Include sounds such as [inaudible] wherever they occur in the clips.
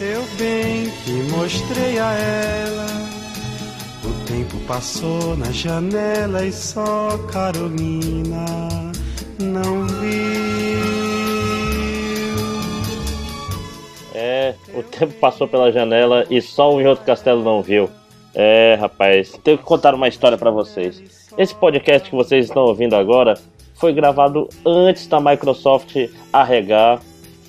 Eu bem que mostrei a ela. O tempo passou na janela e só Carolina não viu. É, o tempo passou pela janela e só o outro castelo não viu. É, rapaz, tenho que contar uma história para vocês. Esse podcast que vocês estão ouvindo agora foi gravado antes da Microsoft arregar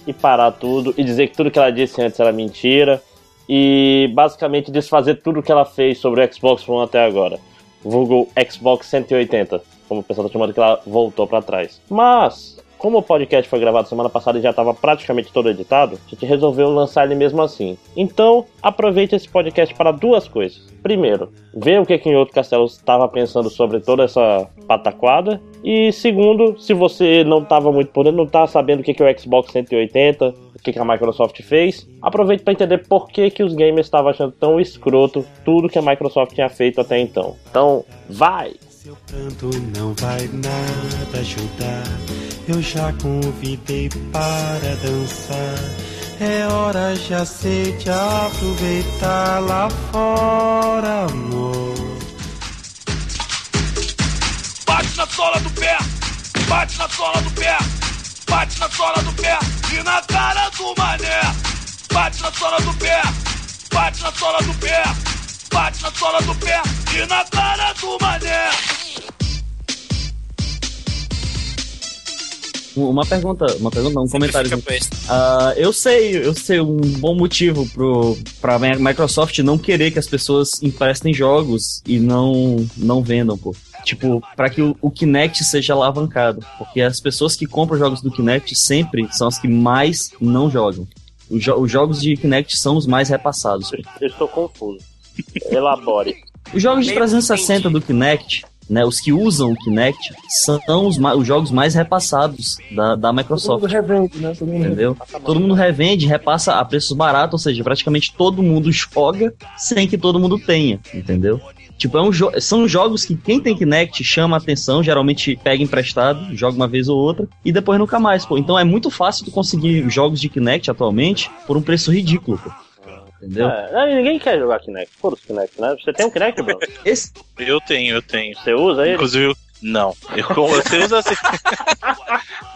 e parar tudo e dizer que tudo que ela disse antes era mentira e basicamente desfazer tudo que ela fez sobre o Xbox One até agora. Vulgo Xbox 180, como o pessoal está chamando que ela voltou para trás. Mas como o podcast foi gravado semana passada e já estava praticamente todo editado, a gente resolveu lançar ele mesmo assim. Então, aproveite esse podcast para duas coisas. Primeiro, ver o que, que em outro castelo estava pensando sobre toda essa pataquada. E segundo, se você não estava muito por dentro, não estava sabendo o que, que é o Xbox 180, o que, que a Microsoft fez, aproveite para entender por que, que os gamers estavam achando tão escroto tudo que a Microsoft tinha feito até então. Então, vai! Seu pranto não vai nada ajudar. Eu já convidei para dançar. É hora já sei de aproveitar lá fora, amor. Bate na sola do pé, bate na sola do pé, bate na sola do pé e na cara do mané. Bate na sola do pé, bate na sola do pé, bate na sola do pé e na cara do mané. Uma pergunta, uma pergunta, não, um comentário. Uh, eu sei, eu sei um bom motivo pro, pra Microsoft não querer que as pessoas emprestem jogos e não, não vendam, pô. Tipo, para que o, o, Kinect seja alavancado. Porque as pessoas que compram jogos do Kinect sempre são as que mais não jogam. Os, jo os jogos de Kinect são os mais repassados. Eu estou confuso. Elabore. Os jogos de 360 do Kinect né, os que usam o Kinect são os, os jogos mais repassados da, da Microsoft. Todo mundo revende, né? Todo mundo entendeu? Todo mundo revende, repassa a preços baratos, ou seja, praticamente todo mundo joga sem que todo mundo tenha, entendeu? Tipo, é um jo são jogos que quem tem Kinect chama a atenção, geralmente pega emprestado, joga uma vez ou outra, e depois nunca mais, pô. Então é muito fácil de conseguir jogos de Kinect atualmente por um preço ridículo, pô. Entendeu? É, ninguém quer jogar Kinect. Foda-se Kinect, né? Você tem um Kinect, Bruno? [laughs] Esse... Eu tenho, eu tenho. Você usa ele? Inclusive, não. Eu, você usa assim.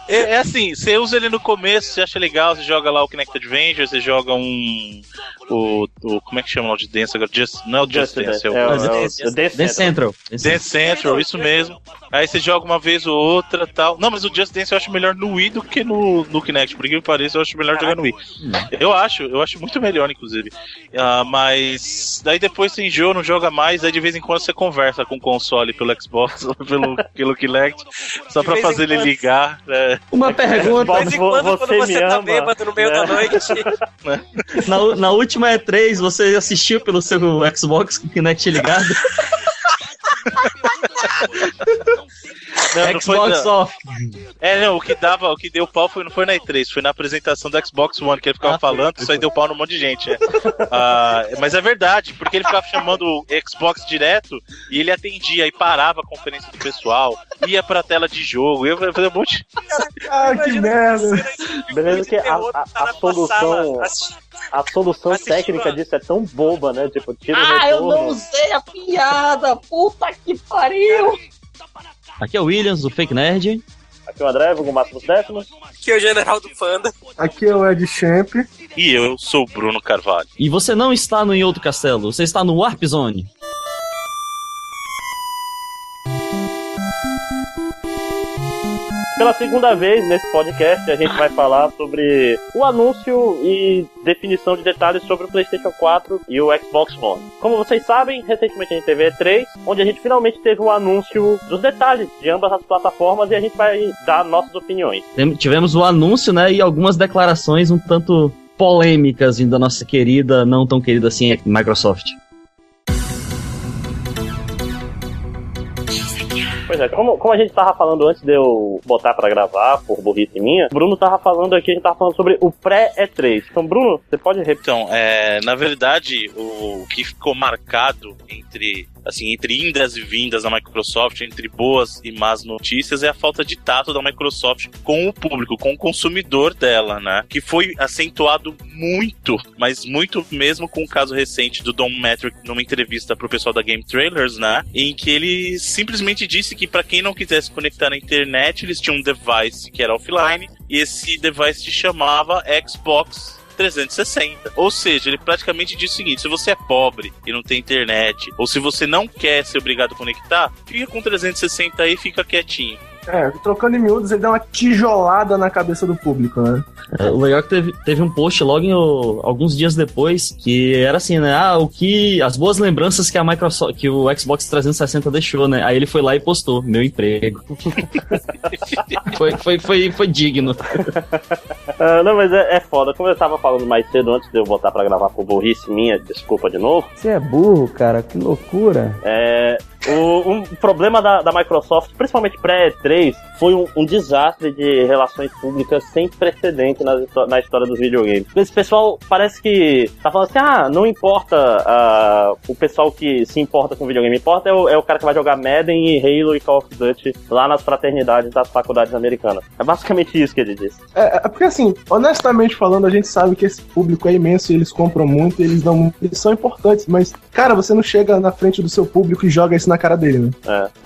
é, é, assim, você usa ele no começo, você acha legal, você joga lá o Kinect Adventure, você joga um. O, o como é que chama lá de Dance agora? Just, não é o Just, Just Dance, é o, é o, é o Dance Central. Dance Central, isso mesmo. Aí você joga uma vez ou outra tal. Não, mas o Just Dance eu acho melhor no Wii do que no, no Kinect. Por que me pareça, eu acho melhor jogar no Wii. Eu acho, eu acho muito melhor, inclusive. Uh, mas daí depois você enjoa, não joga mais, aí de vez em quando você conversa com o console pelo Xbox ou [laughs] pelo, pelo Kinect, só pra fazer ele ligar. Né? Uma pergunta. De vez em quando, você quando você tá bêbado no meio da noite. [laughs] na, na última E3, você assistiu pelo seu Xbox com o Kinect ligado? [laughs] [laughs] Não, não Xbox foi, Off. É, não, o que dava, o que deu pau foi, não foi na E3, foi na apresentação do Xbox One, que ele ficava ah, falando, isso aí deu pau no monte de gente. É. [laughs] Ah, mas é verdade, porque ele ficava chamando o Xbox direto e ele atendia e parava a conferência do pessoal, ia pra tela de jogo, ia fazer um monte. Ah, que merda! Beleza que a, a, a solução. A solução técnica disso é tão boba, né? Tipo, tira Ah, eu não usei a piada! Puta que pariu! Aqui é o Williams, do Fake Nerd. Aqui é o André, vou máximo décimos. Aqui é o General do Panda. Aqui é o Ed Champ. E eu sou o Bruno Carvalho. E você não está no Em Outro Castelo, você está no Warp Zone. Pela segunda vez nesse podcast, a gente vai falar sobre o anúncio e definição de detalhes sobre o PlayStation 4 e o Xbox One. Como vocês sabem, recentemente a gente teve E3, onde a gente finalmente teve o anúncio dos detalhes de ambas as plataformas e a gente vai dar nossas opiniões. Tivemos o anúncio, né, e algumas declarações um tanto polêmicas da nossa querida, não tão querida assim, Microsoft. Pois é, como, como a gente tava falando antes de eu botar para gravar, por burrice minha, Bruno tava falando aqui, a gente tava falando sobre o pré-E3. Então, Bruno, você pode repetir? Então, é, na verdade, o que ficou marcado entre assim, entre indas e vindas da Microsoft, entre boas e más notícias, é a falta de tato da Microsoft com o público, com o consumidor dela, né? Que foi acentuado muito, mas muito mesmo com o caso recente do Don Metric numa entrevista pro pessoal da Game Trailers, né? Em que ele simplesmente disse que para quem não quisesse conectar na internet, eles tinham um device que era offline e esse device se chamava Xbox 360. Ou seja, ele praticamente diz o seguinte: se você é pobre e não tem internet, ou se você não quer ser obrigado a conectar, fica com 360 aí e fica quietinho. É, trocando em miúdos, ele deu uma tijolada na cabeça do público, né? É, o legal é que teve, teve um post logo em, o- alguns dias depois que era assim, né? Ah, o que. As boas lembranças que a Microsoft, que o Xbox 360 deixou, né? Aí ele foi lá e postou, meu emprego. [laughs] foi, foi, foi, foi digno. Ah, não, mas é, é foda. Como eu tava falando mais cedo, antes de eu botar pra gravar por burrice minha, desculpa de novo. Você é burro, cara, que loucura. É, o, um problema da, da Microsoft, principalmente pré-E3, foi um, um desastre de relações públicas sem precedente na, na história dos videogames. Esse pessoal parece que tá falando assim, ah, não importa ah, o pessoal que se importa com videogame, importa é o, é o cara que vai jogar Madden e Halo e Call of Duty lá nas fraternidades das faculdades americanas. É basicamente isso que ele disse. É, é porque assim, honestamente falando, a gente sabe que esse público é imenso e eles compram muito e eles dão eles são importantes, mas, cara, você não chega na frente do seu público e joga isso na cara dele, né?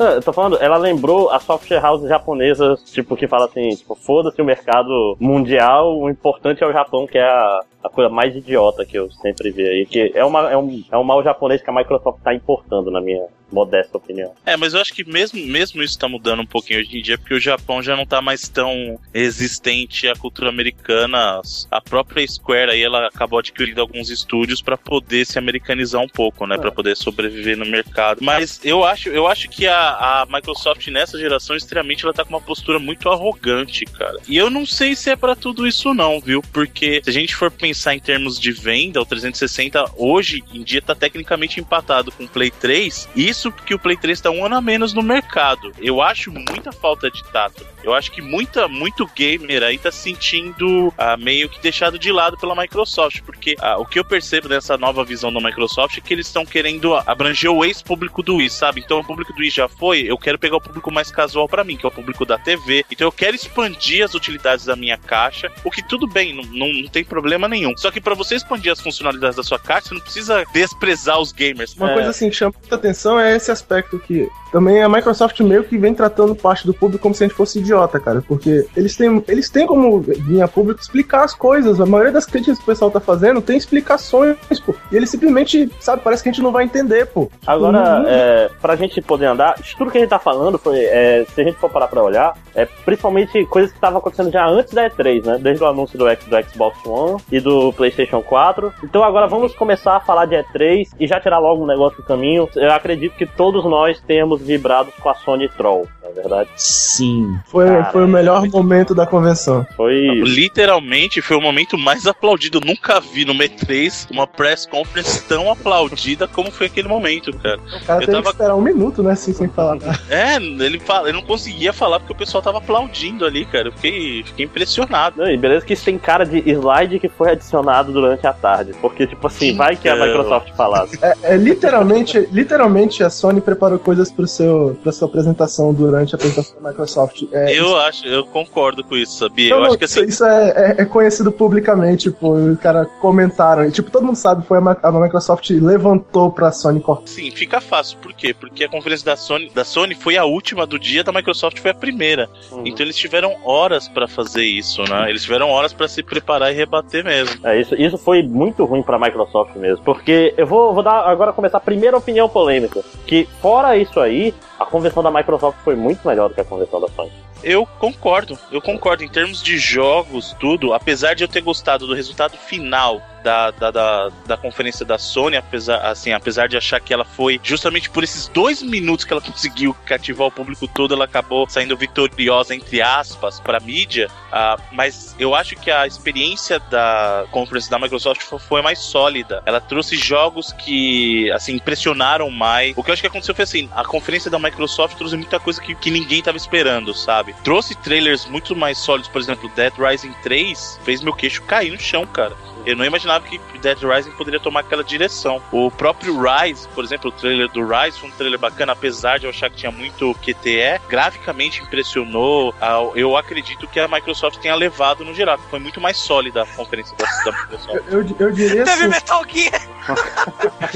É. Eu tô falando, ela lembrou a software house japonesa, tipo, que fala assim, tipo, foda-se o mercado mundial, o importante é o Japão, que é a, a coisa mais idiota que eu sempre vi aí. Que é, uma, é, um, é um mal japonês que a Microsoft tá importando, na minha modesta opinião. É, mas eu acho que mesmo, mesmo isso tá mudando um pouquinho hoje em dia, porque o Japão já não tá mais tão resistente à cultura americana. A própria Square aí, ela acabou adquirindo alguns estúdios pra poder se americanizar um pouco, né? Pra poder sobreviver no mercado. Mas eu acho, eu acho que a, a Microsoft nessa geração, extremamente, ela tá com uma postura muito arrogante, cara. E eu não sei se é pra tudo isso não, viu? Porque se a gente for pensar em termos de venda, o 360 hoje em dia tá tecnicamente empatado com o Play 3. Isso porque o Play 3 tá um ano a menos no mercado. Eu acho muita falta de tato. Eu acho que muita, muito gamer aí tá se sentindo ah, meio que deixado de lado pela Microsoft, porque ah, o que eu percebo dessa nova visão da Microsoft é que eles estão querendo abranger o ex-público do Wii, sabe? Então o público do Wii já foi, eu quero pegar o público mais casual pra mim, que é o público da TV. Então eu quero expandir as utilidades da minha caixa, o que tudo bem, não, não, não tem problema nenhum. Só que pra você expandir as funcionalidades da sua caixa, você não precisa desprezar os gamers. Uma É. coisa assim que chama muita atenção é esse aspecto que também a Microsoft meio que vem tratando parte do público como se a gente fosse idiota, cara. Porque eles têm, eles têm como linha pública explicar as coisas. A maioria das críticas que o pessoal tá fazendo tem explicações, pô. E eles simplesmente, sabe, parece que a gente não vai entender, pô. Agora, Uhum. é, pra gente poder andar, tudo que a gente tá falando foi, é, se a gente for parar pra olhar, é principalmente coisas que estavam acontecendo já antes da E3, né? Desde o anúncio do, X- do Xbox One e do PlayStation 4. Então agora vamos começar a falar de E3 e já tirar logo um negócio do caminho. Eu acredito que todos nós temos vibrado com a Sony Troll, na verdade. Sim. Foi, foi o melhor momento da convenção. Foi. Literalmente foi o momento mais aplaudido. Eu nunca vi no E3 uma press conference tão aplaudida como foi aquele momento, cara. O cara Eu teve tava- que esperar um minuto, né, assim, sem falar nada. É, ele, fala, ele não conseguia falar porque o pessoal tava aplaudindo ali, cara. Eu fiquei, fiquei impressionado. Não, e beleza que isso tem cara de slide que foi adicionado durante a tarde. Porque, tipo assim, vai que a Então. Microsoft falasse. É, literalmente, literalmente a Sony preparou coisas pro seu, pra sua apresentação durante a apresentação da Microsoft. É, Eu acho, eu concordo com isso, sabia? Não, eu não, acho que assim, isso, isso é, é- é conhecido publicamente, pô. Os caras comentaram. E, tipo, todo mundo sabe, foi a, a Microsoft levantou pra Sony cortar. Sim, fica fácil. Por quê? Porque a conferência da Sony, da Sony foi a última do dia, da Microsoft foi a primeira. Uhum. Então eles tiveram horas pra fazer isso, né? Eles tiveram horas pra se preparar e rebater mesmo. É, isso, isso foi muito ruim pra Microsoft mesmo. Porque eu vou, vou dar agora começar a primeira opinião polêmica. Que fora isso aí, a convenção da Microsoft foi muito melhor do que a convenção da Sony. Eu concordo, eu concordo. Em termos de jogos, tudo, apesar de eu ter gostado do resultado final da, da, da, da conferência da Sony, apesar, assim, apesar de achar que ela foi justamente por esses dois minutos que ela conseguiu cativar o público todo, ela acabou saindo vitoriosa, entre aspas, pra mídia. ah, mas eu acho que a experiência da conferência da Microsoft fo- foi mais sólida. Ela trouxe jogos que, assim, impressionaram mais. O que eu acho que aconteceu foi assim: a conferência da Microsoft trouxe muita coisa que, que ninguém tava esperando, sabe? Trouxe trailers muito mais sólidos, por exemplo, Dead Rising 3 fez meu queixo cair no chão, cara. Eu não imaginava imaginava que Dead Rising poderia tomar aquela direção. O próprio Rise, por exemplo, o trailer do Rise foi um trailer bacana, apesar de eu achar que tinha muito QTE, graficamente impressionou. Ah, Eu acredito que a Microsoft tenha levado no geral, foi muito mais sólida a conferência da, Microsoft. Eu, eu diria Teve assim. Metal Gear!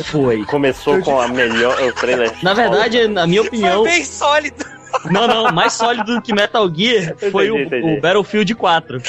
Foi. Começou com a melhor. O trailer. Na verdade, na minha opinião, Foi bem sólido. não, não, mais sólido do que Metal Gear foi o, Entendi, entendi. o Battlefield 4.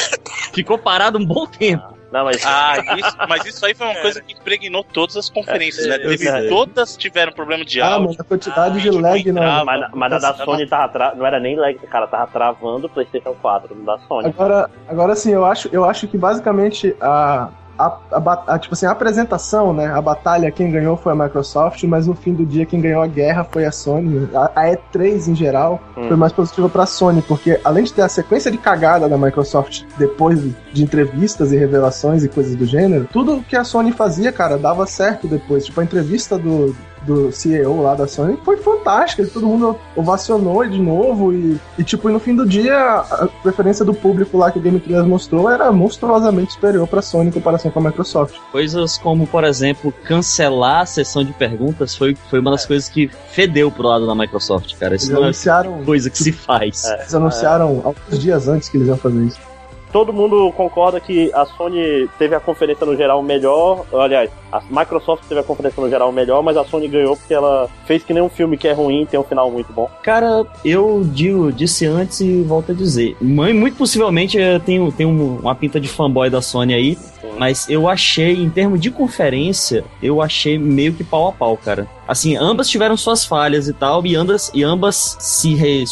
Ficou parado um bom tempo. Não, mas. Ah, isso, mas isso aí foi uma coisa que impregnou todas as conferências, né? É, Teve, sei. todas tiveram problema de Ah, áudio. mano, a quantidade de vídeo não lag na. entrava. Mas, mas na da Sony tava tra... não era nem lag, cara, tava travando o PlayStation 4 no da Sony. Agora, agora sim, eu acho, eu acho que basicamente a, a, a, a- tipo assim, a apresentação, né? A batalha, quem ganhou foi a Microsoft, mas no fim do dia quem ganhou a guerra foi a Sony. A, a E3 em geral Hum. foi mais positiva pra Sony, porque além de ter a sequência de cagada da Microsoft depois de entrevistas e revelações e coisas do gênero, tudo que a Sony fazia, cara, dava certo depois. Tipo, a entrevista do, do CEO lá da Sony foi fantástica, todo mundo ovacionou de novo e, e tipo, e no fim do dia a preferência do público lá que o Game 3 mostrou era monstruosamente superior pra Sony em comparação com a Microsoft. Coisas como, por exemplo, cancelar a sessão de perguntas foi, foi uma das coisas que fedeu pro lado da Microsoft, cara. Isso Eles não é anunciaram, coisa que se faz. É. eles anunciaram alguns dias antes que eles iam fazer isso. Todo mundo concorda que a Sony teve a conferência no geral melhor. Aliás, a Microsoft teve a conferência no geral melhor, mas a Sony ganhou porque ela fez que nem um filme que é ruim tem um final muito bom. Cara, eu digo, disse antes e volto a dizer. Mãe, muito possivelmente eu tenho, tenho um- uma pinta de fanboy da Sony aí, mas eu achei, em termos de conferência, eu achei meio que pau a pau, cara. Assim, ambas tiveram suas falhas e tal, e ambas, e ambas se re...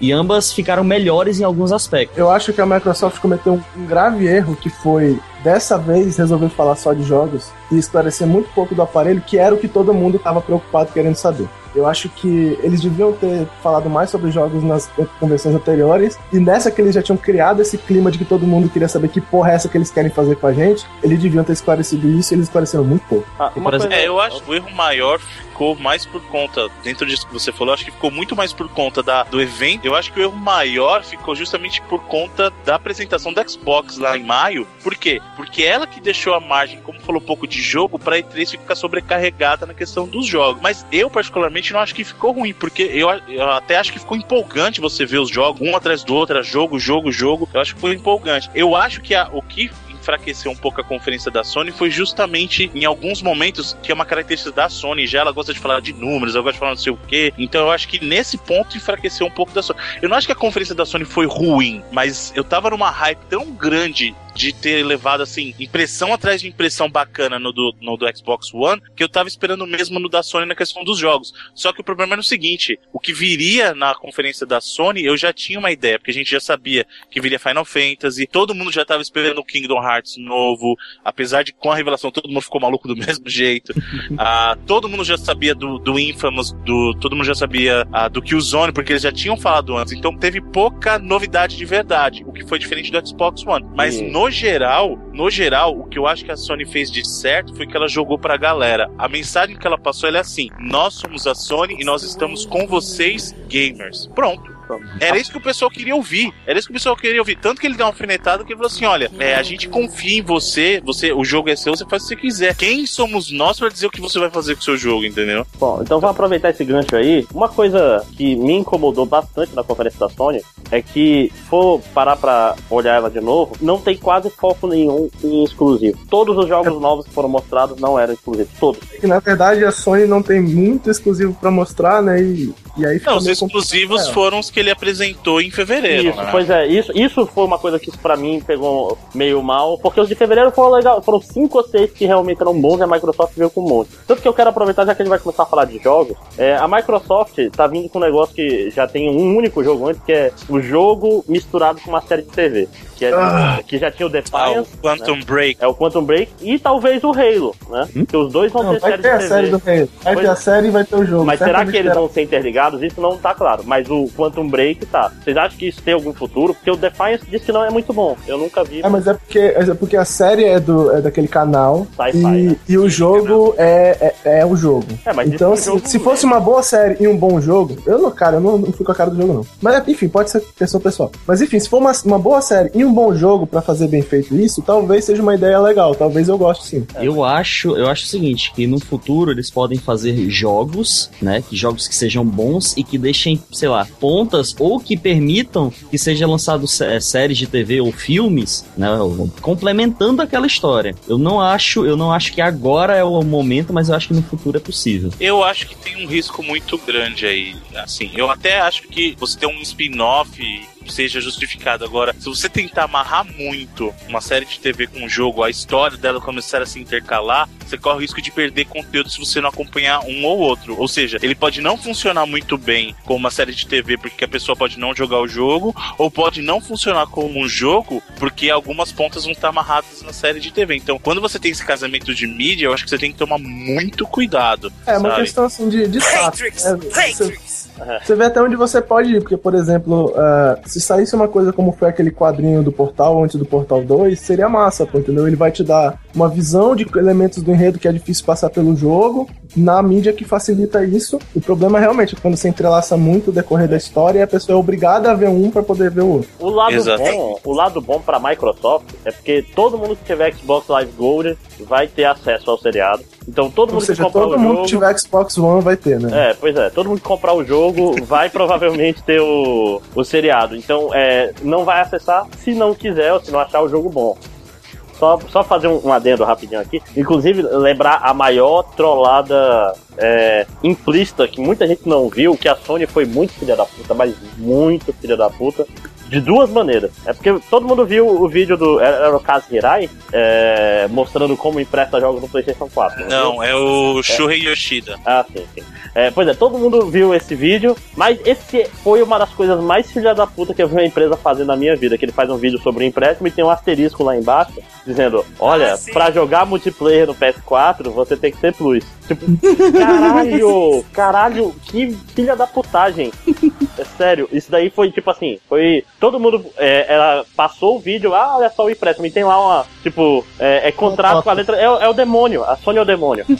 e ambas ficaram melhores em alguns aspectos. Eu acho que a Microsoft cometeu um grave erro que foi dessa vez resolver falar só de jogos e esclarecer muito pouco do aparelho, que era o que todo mundo estava preocupado querendo saber. Eu acho que eles deviam ter falado mais sobre jogos nas conversões anteriores, e nessa que eles já tinham criado esse clima de que todo mundo queria saber que porra é essa que eles querem fazer com a gente, eles deviam ter esclarecido isso e eles esclareceram muito pouco. Ah, É, eu acho que o erro maior ficou mais por conta, dentro disso que você falou, acho que ficou muito mais por conta da, do evento. Eu acho que o erro maior ficou justamente por conta da apresentação da Xbox lá em maio. Por quê? Porque ela que deixou a margem, como falou pouco de jogo, pra E3 ficar sobrecarregada na questão dos jogos. Mas eu, particularmente, não acho que ficou ruim, porque eu, eu até acho que ficou empolgante você ver os jogos um atrás do outro, jogo, jogo, jogo. Eu acho que foi empolgante. Eu acho que a- o que enfraqueceu um pouco a conferência da Sony foi justamente em alguns momentos que é uma característica da Sony, já ela gosta de falar de números, ela gosta de falar não sei o quê. Então eu acho que nesse ponto enfraqueceu um pouco da Sony. Eu não acho que a conferência da Sony foi ruim, mas eu tava numa hype tão grande de ter levado assim impressão atrás de impressão bacana no do, no do Xbox One, que eu tava esperando mesmo no da Sony na questão dos jogos. Só que o problema era o seguinte, o que viria na conferência da Sony, eu já tinha uma ideia, porque a gente já sabia que viria Final Fantasy, todo mundo já tava esperando o Kingdom Hearts novo, apesar de com a revelação todo mundo ficou maluco do [laughs] mesmo jeito. Ah, todo mundo já sabia do, do Infamous, do, todo mundo já sabia ah, do Killzone, porque eles já tinham falado antes. Então teve pouca novidade de verdade, o que foi diferente do Xbox One. Mas Sim. no geral, no geral, o que eu acho que a Sony fez de certo foi que ela jogou pra galera. A mensagem que ela passou é assim: nós somos a Sony e nós estamos com vocês, gamers. Pronto. Era isso que o pessoal queria ouvir. Era isso que o pessoal queria ouvir. Tanto que ele deu uma alfinetada que ele falou assim: olha, é, a gente confia em você, você, o jogo é seu, você faz o que você quiser. Quem somos nós pra dizer o que você vai fazer com o seu jogo, entendeu? Bom, então vamos aproveitar esse gancho aí. Uma coisa que me incomodou bastante na conferência da Sony é que, se for parar pra olhar ela de novo, não tem quase foco nenhum em exclusivo. Todos os jogos novos que foram mostrados não eram exclusivos. Todos. Que na verdade a Sony não tem muito exclusivo pra mostrar, né? E, e aí Não, os exclusivos complicado. foram os que ele apresentou em fevereiro. Isso, né? pois é, isso, isso foi uma coisa que pra mim pegou meio mal, porque os de fevereiro foram legal, foram cinco ou seis que realmente eram bons e a Microsoft veio com um monte. Tanto que eu quero aproveitar, já que a gente vai começar a falar de jogos, é, a Microsoft tá vindo com um negócio que já tem um único jogo antes, que é o jogo misturado com uma série de TV. Que, é, Ah. que já tinha o Ah, o Defiance, Quantum Break. é o Quantum Break e talvez o Halo, né? Que os dois vão Não, ter vai série ter de a TV. série do Halo. Vai Pois- ter a série e vai ter o jogo. Mas será que eles terá. vão ser interligados? Isso não tá claro. Mas o Quantum Break tá. Vocês acham que isso tem algum futuro? Porque o Defiance disse que não é muito bom. Eu nunca vi. É, mas é porque, é porque a série é, do, é daquele canal e, né? e o jogo é, é, é o jogo. É, mas então, se, jogo- se fosse uma boa série e um bom jogo, eu não, cara, eu não, não fui com a cara do jogo, não. Mas enfim, pode ser pessoa pessoal. Mas enfim, se for uma, uma boa série e um bom jogo pra fazer bem feito isso, talvez seja uma ideia legal. Talvez eu goste sim. Eu acho, eu acho o seguinte, que no futuro eles podem fazer jogos, né, que jogos que sejam bons e que deixem, sei lá, pontas ou que permitam que seja lançado sé- séries de TV ou filmes, né, complementando aquela história. Eu não acho, eu não acho que agora é o momento, mas eu acho que no futuro é possível. Eu acho que tem um risco muito grande aí. Assim, eu até acho que você ter um spin-off seja justificado. Agora, se você tentar amarrar muito uma série de TV com um jogo, a história dela começar a se intercalar, você corre o risco de perder conteúdo se você não acompanhar um ou outro. Ou seja, ele pode não funcionar muito bem como uma série de TV porque a pessoa pode não jogar o jogo, ou pode não funcionar como um jogo porque algumas pontas vão estar amarradas na série de TV. Então, quando você tem esse casamento de mídia, eu acho que você tem que tomar muito cuidado. É uma sabe? questão assim de, de tato. Matrix! É, você, Você vê até onde você pode ir, porque, por exemplo, ah, se saísse uma coisa como foi aquele quadrinho do Portal antes do Portal 2, seria massa, pô, entendeu? Ele vai te dar uma visão de elementos do enredo que é difícil passar pelo jogo, na mídia que facilita isso. O problema realmente é quando você entrelaça muito o decorrer da história e a pessoa é obrigada a ver um pra poder ver o outro. O lado Exato. bom, o lado bom para Microsoft é porque todo mundo que tiver Xbox Live Gold vai ter acesso ao seriado. Então todo Ou mundo seja, que comprar todo o mundo jogo, que tiver Xbox One vai ter, né? É, pois é, todo mundo que comprar o jogo vai [laughs] provavelmente ter o, o seriado. Então, é, não vai acessar se não quiser ou se não achar o jogo bom. Só, só fazer um, um adendo rapidinho aqui. Inclusive, lembrar a maior trollada é, implícita que muita gente não viu, que a Sony foi muito filha da puta, mas muito filha da puta. De duas maneiras. É porque todo mundo viu o vídeo do. Era, o Kazu Hirai é, mostrando como empresta jogos no PlayStation 4. viu? Não, é o Shuhei Yoshida. Ah, sim, sim. É, pois é, todo mundo viu esse vídeo, mas esse foi uma das coisas mais filha da puta que eu vi uma empresa fazer na minha vida, que ele faz um vídeo sobre o empréstimo e tem um asterisco lá embaixo, dizendo, olha, Ah, sim. pra jogar multiplayer no PS4, você tem que ter plus. Tipo, caralho, caralho, que filha da putagem. É sério, isso daí foi tipo assim, foi. Todo mundo. é, ela passou o vídeo, ah, olha só o empréstimo, e tem lá uma. Tipo, é, é contrato com a letra. É, o- é o demônio, a Sony é o demônio. [laughs]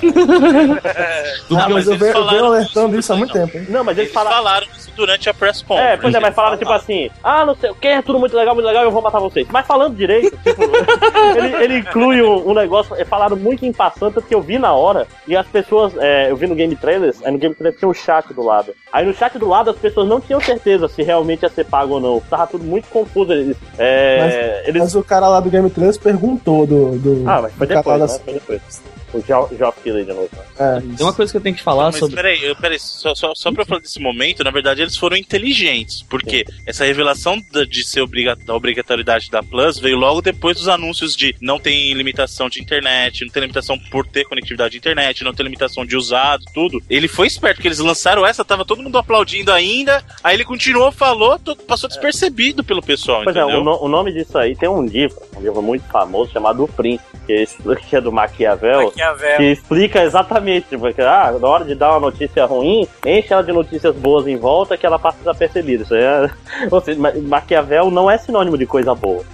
Ah, mas eu eu venho falaram alertando isso há muito também, tempo, hein? Não, mas eles Eles falaram. falaram isso durante a press conference. É, pois é, mas falaram tipo assim, ah, não sei o que, é tudo muito legal, muito legal, eu vou matar vocês. Mas falando direito, tipo, [laughs] ele, ele inclui um, um negócio, é, falaram muito em passando, que eu vi na hora, e as pessoas, é, eu vi no Game Trailers, aí no Game Trailers tinha um chat do lado. Aí no chat do lado as pessoas não tinham certeza se realmente ia ser pago ou não. Tava tudo muito confuso. Eles, é, eles... Mas o cara lá do Game Trailers perguntou do. do Ah, mas foi depois, né? da- Foi depois. O Keighley de novo. É, Tem uma coisa que eu tenho que falar Mas sobre. peraí, eu- peraí, só, só, só pra eu falar desse momento, na verdade eles foram inteligentes, porque essa revelação de ser obriga, da obrigatoriedade da Plus veio logo depois dos anúncios de não tem limitação de internet, não tem limitação por ter conectividade de internet, não tem limitação de usado, tudo. Ele foi esperto, porque eles lançaram essa, tava todo mundo aplaudindo ainda, aí ele continuou, falou, passou despercebido pelo pessoal, Pois é, entendeu? o, no- o nome disso aí tem um livro, um livro muito famoso chamado O Príncipe, que é, esse- que é do Maquiavel. Maquiavel. que explica exatamente, tipo, que, ah, na hora de dar uma notícia ruim, enche ela de notícias boas em volta que ela passa desapercebida. Isso aí é... [laughs] Ou seja, Ma- Maquiavel não é sinônimo de coisa boa.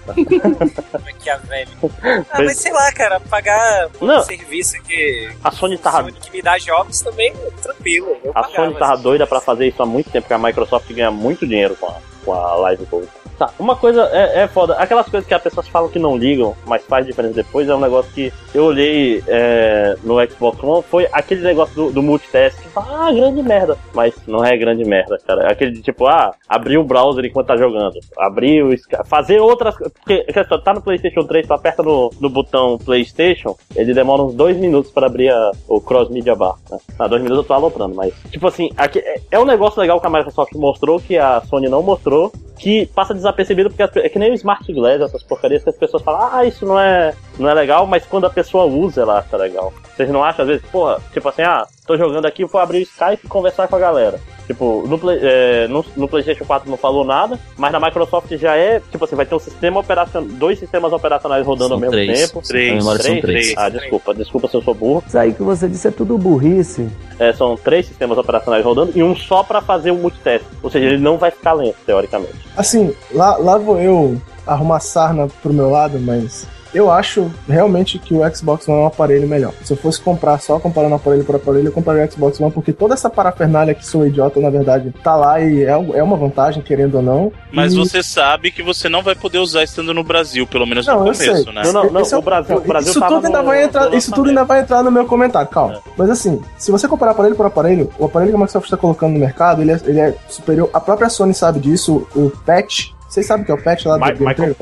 Maquiavel. [laughs] Ah, mas sei lá, cara, pagar por Não. um serviço que, A Sony tava, que me dá jogos também, tranquilo. A Sony tava doida pra fazer isso há muito tempo, porque a Microsoft ganha muito dinheiro com a, com a Live Gold. Tá, uma coisa é, é foda. Aquelas coisas que as pessoas falam que não ligam, mas faz diferença depois, é um negócio que eu olhei é, no Xbox One, foi aquele negócio do, do multitask. Ah, grande merda. Mas não é grande merda, cara. É aquele de tipo, ah, abrir o browser enquanto tá jogando. Abrir o. Fazer outras. Porque tá no PlayStation 3, tu aperta no, no botão PlayStation, ele demora uns dois minutos pra abrir a- o Cross Media Bar. Né? Ah, dois minutos eu tô aloprando, mas. Tipo assim, aqui, é, é um negócio legal que a Microsoft mostrou, que a Sony não mostrou, que passa desapercebido porque é que nem o Smart Glass, essas porcarias que as pessoas falam, ah, isso não é, não é legal, mas quando a pessoa usa, ela acha legal. Vocês não acham, às vezes, porra, tipo assim, ah, tô jogando aqui, vou abrir o Skype e conversar com a galera. Tipo, no, Play- é, no, no PlayStation 4 não falou nada, mas na Microsoft já é, tipo assim, vai ter um sistema operacional, dois sistemas operacionais rodando São ao mesmo três. tempo. Três. Memória são três. Ah, desculpa, desculpa se eu sou burro. Isso aí que você disse é tudo burrice. É, são três sistemas operacionais rodando e um só pra fazer o multitest. Ou seja, ele não vai ficar lento, teoricamente. Assim, lá, lá vou eu arrumar sarna pro meu lado, mas eu acho realmente que o Xbox One é um aparelho melhor. Se eu fosse comprar só comparando aparelho por aparelho, eu compraria o Xbox One, porque toda essa parafernália que sou idiota, na verdade, tá lá e é, é uma vantagem, querendo ou não. Mas E- você sabe que você não vai poder usar estando no Brasil, pelo menos Não, no começo, sei. né? Não, não, não, Esse é o Brasil, o Brasil isso tava tudo ainda no- vai entrar, no isso tudo ainda vai entrar no meu comentário, calma. Mas assim, se você comparar aparelho por aparelho, o aparelho que a Microsoft está colocando no mercado, ele é, ele é superior. A própria Sony sabe disso, o patch. Vocês sabem o que é o patch lá do do Michael inteiro?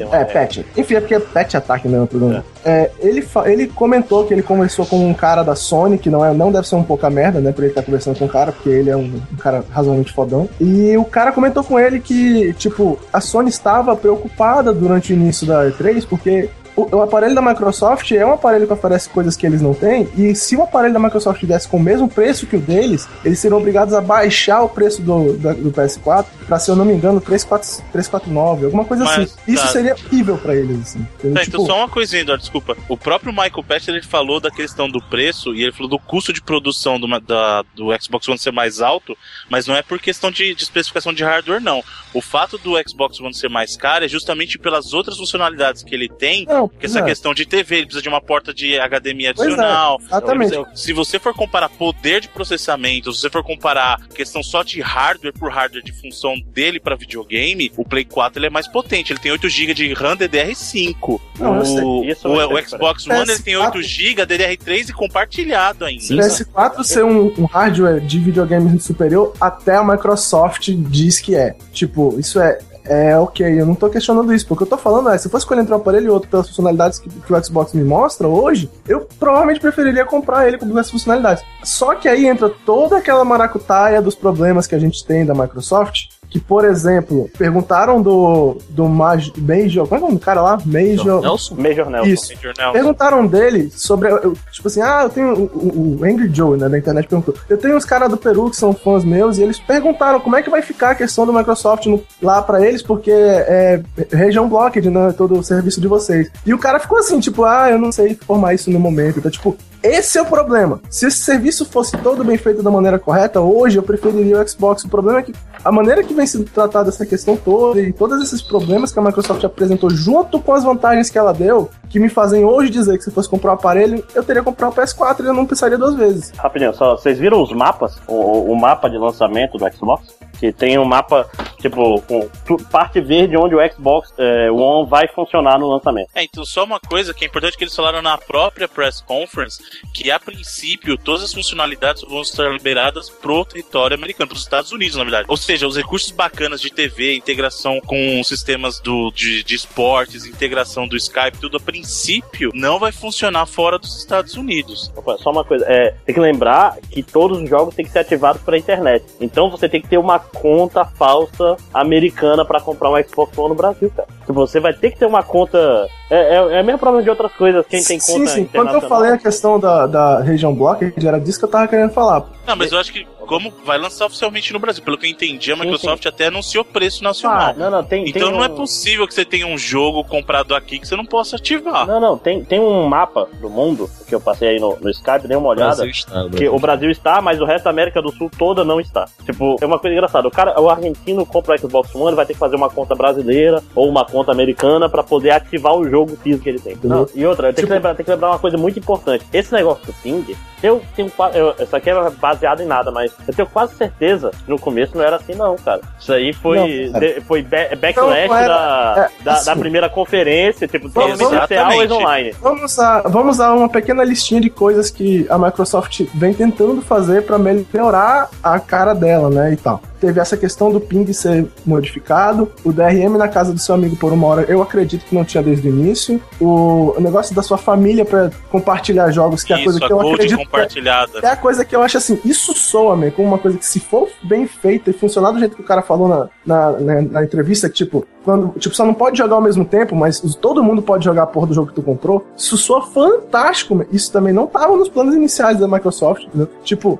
É, patch. Enfim, é porque é patch ataque, né, no programa. É, ele, ele comentou que ele conversou com um cara da Sony, que não, é, não deve ser um pouca merda, né, pra ele estar conversando com o cara, porque ele é um, um cara razoavelmente fodão. E o cara comentou com ele que, tipo, a Sony estava preocupada durante o início da E3, porque o, o aparelho da Microsoft é um aparelho que oferece coisas que eles não têm, e se o aparelho da Microsoft tivesse com o mesmo preço que o deles, eles seriam obrigados a baixar o preço do, da- do PS4 pra, se eu não me engano, 34, 349, alguma coisa Mas, assim. Isso tá. seria horrível pra eles, assim. Tá, Tipo, então só uma coisinha, Eduardo, desculpa. O próprio Michael Patcher, ele falou da questão do preço e ele falou do custo de produção do, da, do Xbox One ser mais alto, mas não é por questão de, de especificação de hardware, não. O fato do Xbox One ser mais caro é justamente pelas outras funcionalidades que ele tem, Não, que essa é. questão de TV, ele precisa de uma porta de HDMI é, adicional. exatamente. Então, Se você for comparar poder de processamento, se você for comparar questão só de hardware por hardware de função dele para videogame, o Play 4 ele é mais potente. Ele tem 8 GB de RAM DDR5. Não, eu sei. o, Isso o, o Xbox One ele tem PS4 8 GB DDR3 e compartilhado ainda. Sim. PS4 ser um, um hardware de videogame superior, até a Microsoft diz que é. Tipo, isso é. É ok, eu não tô questionando isso, porque eu tô falando é, se eu fosse escolher entre um aparelho e outro pelas funcionalidades que, que o Xbox me mostra hoje, eu provavelmente preferiria comprar ele com essas funcionalidades. Só que aí entra toda aquela maracutaia dos problemas que a gente tem da Microsoft, que, por exemplo, perguntaram do, do Maj, Major, como é o nome do cara lá? Major... Nelson? Major Nelson. Isso. Major Nelson. Perguntaram dele sobre. eu- Tipo assim, ah, eu tenho. O, o- o Angry Joe, né, da internet perguntou. Eu tenho uns caras do Peru que são fãs meus e eles perguntaram como é que vai ficar a questão do Microsoft no- lá pra eles, porque é região blocked, né? Todo o serviço de vocês. E o cara ficou assim, tipo, ah, eu não sei formar isso no momento. Então, tipo, esse é o problema. Se esse serviço fosse todo bem feito da maneira correta, hoje eu preferiria o Xbox. O problema é que a maneira que vem sendo tratada essa questão toda e todos esses problemas que a Microsoft apresentou junto com as vantagens que ela deu, que me fazem hoje dizer que se fosse comprar o aparelho, eu teria que comprar o PS4 e eu não pensaria duas vezes. Rapidinho, só, vocês viram os mapas? O, o mapa de lançamento do Xbox? Que tem um mapa, tipo, com parte verde onde o Xbox é, One vai funcionar no lançamento. É, então só uma coisa que é importante que eles falaram na própria press conference, que a princípio todas as funcionalidades vão estar liberadas pro território americano, pros Estados Unidos, na verdade. Ou seja, os recursos bacanas de TV, integração com sistemas do, de, de esportes, integração do Skype, tudo a princípio não vai funcionar fora dos Estados Unidos. Opa, Só uma coisa, é, tem que lembrar que todos os jogos têm que ser ativados pela internet. Então você tem que ter uma conta falsa americana pra comprar um Xbox One no Brasil, cara. Se você vai ter que ter uma conta. É, é, é o mesmo problema de outras coisas, quem tem sim, conta sim. Quando eu falei a questão da, da região blocked, era disso que eu tava querendo falar. Não, mas eu acho que como vai lançar oficialmente no Brasil, pelo que eu entendi, a Microsoft até anunciou preço nacional. Ah, não, não, tem, Então tem não é um- possível que você tenha um jogo comprado aqui que você não possa ativar. Não, não, tem, tem um mapa do mundo que eu passei aí no, no Skype, dei uma olhada. Brasil está, o Que Brasil o Brasil está, mas o resto da América do Sul toda não está. Tipo, é uma coisa engraçada. O cara, o argentino compra o Xbox One, ele vai ter que fazer uma conta brasileira ou uma conta americana pra poder ativar o jogo físico que ele tem. Não, e outra, eu tenho, Tipo- que lembrar, tenho que lembrar uma coisa muito importante. Esse negócio do ping, eu tenho eu- Isso aqui é baseado em nada, mas eu tenho quase certeza que no começo não era assim, não, cara. Isso aí foi, Não, de- foi ba- backlash Não, era- da, é, da, assim. da primeira conferência, tipo, Vamos- exatamente. online. Vamos a, vamos a uma pequena listinha de coisas que a Microsoft vem tentando fazer para melhorar a cara dela, né, e tal. Teve essa questão do ping ser modificado, o DRM na casa do seu amigo por uma hora, eu acredito que não tinha desde o início. O, negócio da sua família para compartilhar jogos, que é a coisa Isso, a que eu acredito que é, compartilhada. é a coisa que eu acho assim, isso soa, man, como uma coisa que se for bem feita e funcionar do jeito que o cara falou na, na, na, na entrevista, que tipo, quando, tipo, só não pode jogar ao mesmo tempo, mas todo mundo pode jogar a porra do jogo que tu comprou, isso soa fantástico, isso também não tava nos planos iniciais da Microsoft, entendeu? Tipo,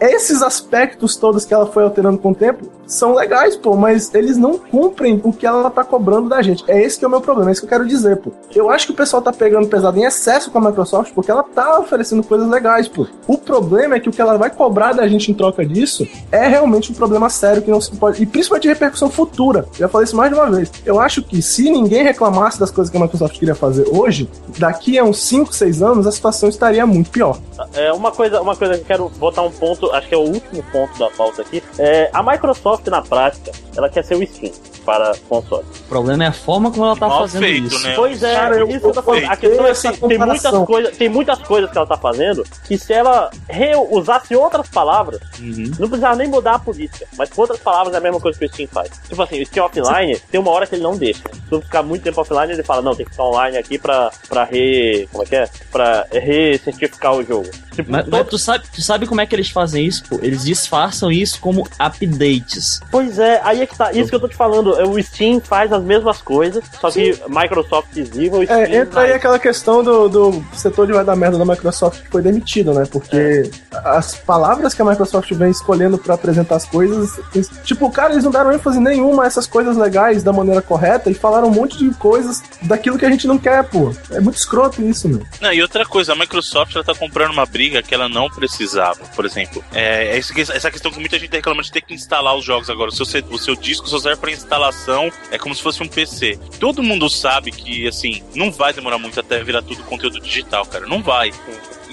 esses aspectos todos que ela foi alterando com o tempo são legais, pô, mas eles não cumprem o que ela tá cobrando da gente. É esse que é o meu problema, é isso que eu quero dizer, pô. Eu acho que o pessoal tá pegando pesado em excesso com a Microsoft porque ela tá oferecendo coisas legais, pô. O problema é que o que ela vai cobrar da gente em troca disso é realmente um problema sério que não se pode. E principalmente de repercussão futura. Já falei isso mais de uma vez. Eu acho que se ninguém reclamasse das coisas que a Microsoft queria fazer hoje, daqui a uns 5, 6 anos a situação estaria muito pior. É uma coisa, uma coisa que eu quero botar um ponto, acho que é o último ponto da pauta aqui. É, a Microsoft, na prática, ela quer ser o Steam para console. O problema é a forma como ela tá Mal fazendo feito, isso. né? Pois é, Cara, eu- isso que eu tô eu falando. A questão é assim, tem muitas, coisas, tem muitas coisas que ela tá fazendo que se ela reusasse outras palavras, Uhum. não precisava nem mudar a política. Mas com outras palavras é a mesma coisa que o Steam faz. Tipo assim, o Steam offline tem uma hora que ele não deixa. Se tu ficar muito tempo offline, ele fala, não, tem que ficar online aqui pra, pra re. Como é que é? Pra re-certificar o jogo. Tipo, Mas, todo- mas tu, sabe, tu sabe como é que eles fazem isso, pô? Eles disfarçam isso como updates. Pois é, aí é que tá. Isso que eu tô te falando. O Steam faz as mesmas coisas, só que Microsoft Steam. É, entra aí aquela questão do, do setor de vai dar merda da Microsoft que foi demitido, né? Porque as palavras que a Microsoft vem escolhendo pra apresentar as coisas. eles- tipo, cara, eles não deram ênfase nenhuma a essas coisas legais da maneira correta e falaram um monte de coisas daquilo que a gente não quer, pô. É muito escroto isso, meu. Não, e outra coisa, a Microsoft ela tá comprando uma briga que ela não precisava. Por exemplo, é, é isso que- essa questão que muita gente reclama de ter que instalar os jogos agora. O seu, o seu disco só serve pra instalação, é como se fosse um PC. Todo mundo sabe que, assim, não vai demorar muito até virar tudo conteúdo digital, cara. Não vai.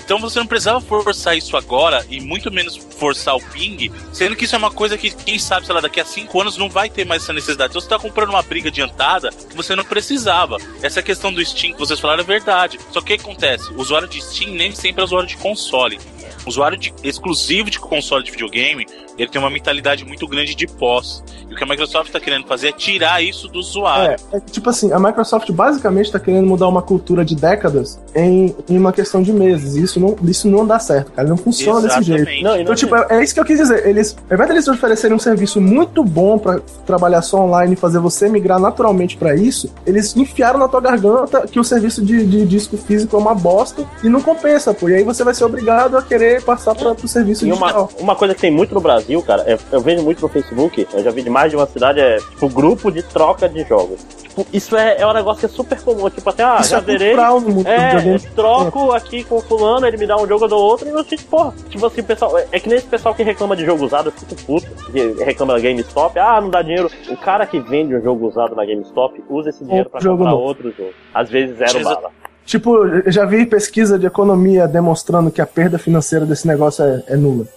Então você não precisava forçar isso agora e muito menos forçar o ping, sendo que isso é uma coisa que, quem sabe, sei lá, daqui a cinco anos não vai ter mais essa necessidade. Então você tá comprando uma briga adiantada que você não precisava. Essa questão do Steam que vocês falaram é verdade. Só que o que acontece? O usuário de Steam nem sempre é usuário de console. O usuário de- exclusivo de console de videogame, ele tem uma mentalidade muito grande de pós. E o que a Microsoft tá querendo fazer é tirar isso do usuário. É, é tipo assim, a Microsoft basicamente tá querendo mudar uma cultura de décadas em, em uma questão de meses. E isso não, isso não dá certo, cara. Não funciona desse jeito. Exatamente. Não, não Então, tipo, é, é isso que eu quis dizer. Eles, ao invés deles oferecerem um serviço muito bom pra trabalhar só online e fazer você migrar naturalmente pra isso, eles enfiaram na tua garganta que o serviço de, de disco físico é uma bosta e não compensa, pô. E aí você vai ser obrigado a querer passar pra, pro serviço E uma, digital. uma coisa que tem muito no Brasil, cara, é- eu vejo muito no Facebook, eu já vi de mais de uma cidade, é tipo grupo de troca de jogos. Tipo, isso é, é um negócio que é super comum. Tipo assim, ah, isso já é zerei. cultural do É, eu troco aqui com o fulano, ele me dá um jogo, eu dou outro, e eu fico, porra. Tipo assim, pessoal, é, é que nem esse pessoal que reclama de jogo usado, eu fico puto, que reclama da GameStop, ah, não dá dinheiro. O cara que vende um jogo usado na GameStop usa esse dinheiro pra jogo comprar novo. outro jogo. Às vezes zero Exa- bala. Tipo, eu já vi pesquisa de economia demonstrando que a perda financeira desse negócio é, é nula.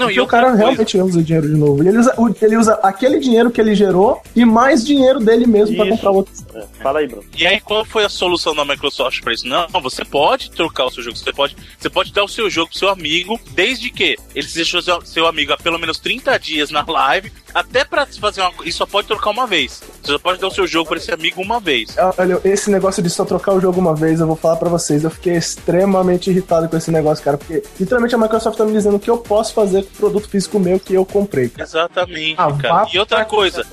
Não, Porque e o cara coisa, realmente usa o dinheiro de novo. Ele usa, ele usa aquele dinheiro que ele gerou e mais dinheiro dele mesmo pra Isso. comprar outro. É, Fala aí, Bruno. E aí, qual foi a solução da Microsoft pra isso? Não, você pode trocar o seu jogo, você pode, você pode dar o seu jogo pro seu amigo, desde que ele seja seu, seu amigo há pelo menos 30 dias na live, até pra fazer uma coisa, e só pode trocar uma vez. Você só pode dar o seu jogo pra esse amigo uma vez. Olha, esse negócio de só trocar o jogo uma vez, eu vou falar pra vocês. Eu fiquei extremamente irritado com esse negócio, cara. Porque literalmente a Microsoft tá me dizendo o que eu posso fazer com o produto físico meu que eu comprei. Exatamente, Ah, cara. E outra coisa,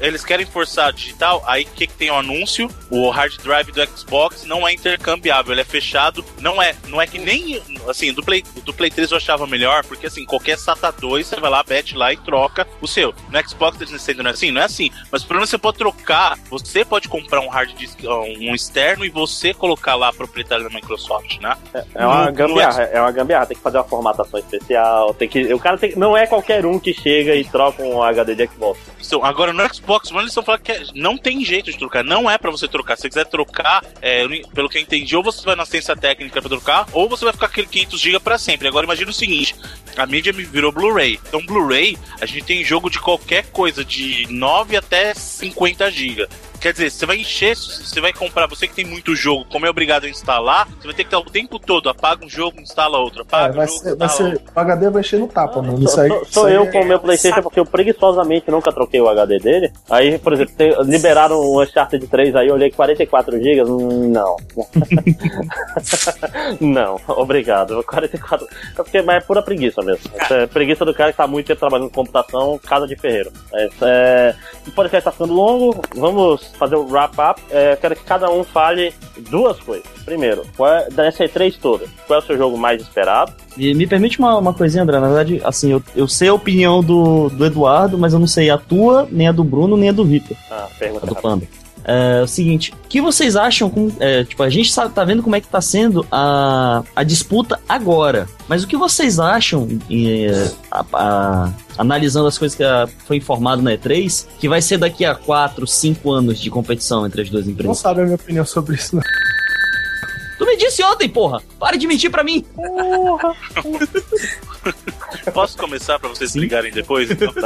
eles querem forçar digital, aí o que, que tem o anúncio? O hard drive do Xbox não é intercambiável, ele é fechado, não é, não é que nem assim, do Play, do Play 3 eu achava melhor, porque assim, qualquer SATA 2 você vai lá, bete lá e troca o seu. No Xbox 360 não é assim, não é assim, mas pelo menos você pode trocar, você pode comprar um hard disk, um externo e você colocar lá proprietário da Microsoft, né? É uma No- no gambiarra, é uma gambiarra, tem que fazer uma formatação especial, tem que. O cara tem, não é qualquer um que chega e troca um HD de Xbox. Então, agora no Xbox One eles estão falando que é- não tem jeito de trocar, não é pra você trocar. Se você quiser trocar, é, pelo que eu entendi, ou você vai na assistência técnica pra trocar, ou você vai ficar aquele 500 GB pra sempre. Agora imagina o seguinte, a mídia me virou Blu-ray. Então Blu-ray, a gente tem jogo de qualquer coisa, de 9 até 50 GB. Quer dizer, você vai encher, você vai comprar, você que tem muito jogo, como é obrigado a instalar, você vai ter que estar o tempo todo, apaga um jogo, instala outro, É, apaga vai um jogo, ser, vai ser, outro. o HD vai encher no tapa, mano. Isso Sou, aí, sou- eu é- com o meu Playstation, porque eu preguiçosamente nunca troquei o HD dele. Aí, por exemplo, tem- liberaram o Uncharted 3 aí, eu olhei 44 GB, hum, não. [laughs] não, obrigado. 44. É porque, mas é pura preguiça mesmo. Isso É preguiça do cara que tá muito tempo trabalhando com computação, casa de ferreiro. É, é, o podcast tá ficando longo, vamos fazer o wrap-up, é, quero que cada um fale duas coisas. Primeiro, qual é, dessa E3 toda, qual é o seu jogo mais esperado? E me permite uma, uma coisinha, André. Na verdade, assim, eu, eu sei a opinião do, do Eduardo, mas eu não sei a tua, nem a do Bruno, nem a do Vitor. Ah, pergunta A do. Panda. É, o seguinte, o que vocês acham com. é, tipo, a gente sabe, tá vendo como é que tá sendo a, a disputa agora. Mas o que vocês acham, é, a- a- analisando as coisas que a- foi informado na E3, que vai ser daqui a 4, 5 anos de competição entre as duas Não empresas? sabe a minha opinião sobre isso, não. Tu me disse ontem, porra! Para de mentir pra mim! Posso começar pra vocês brigarem depois? Então? [laughs]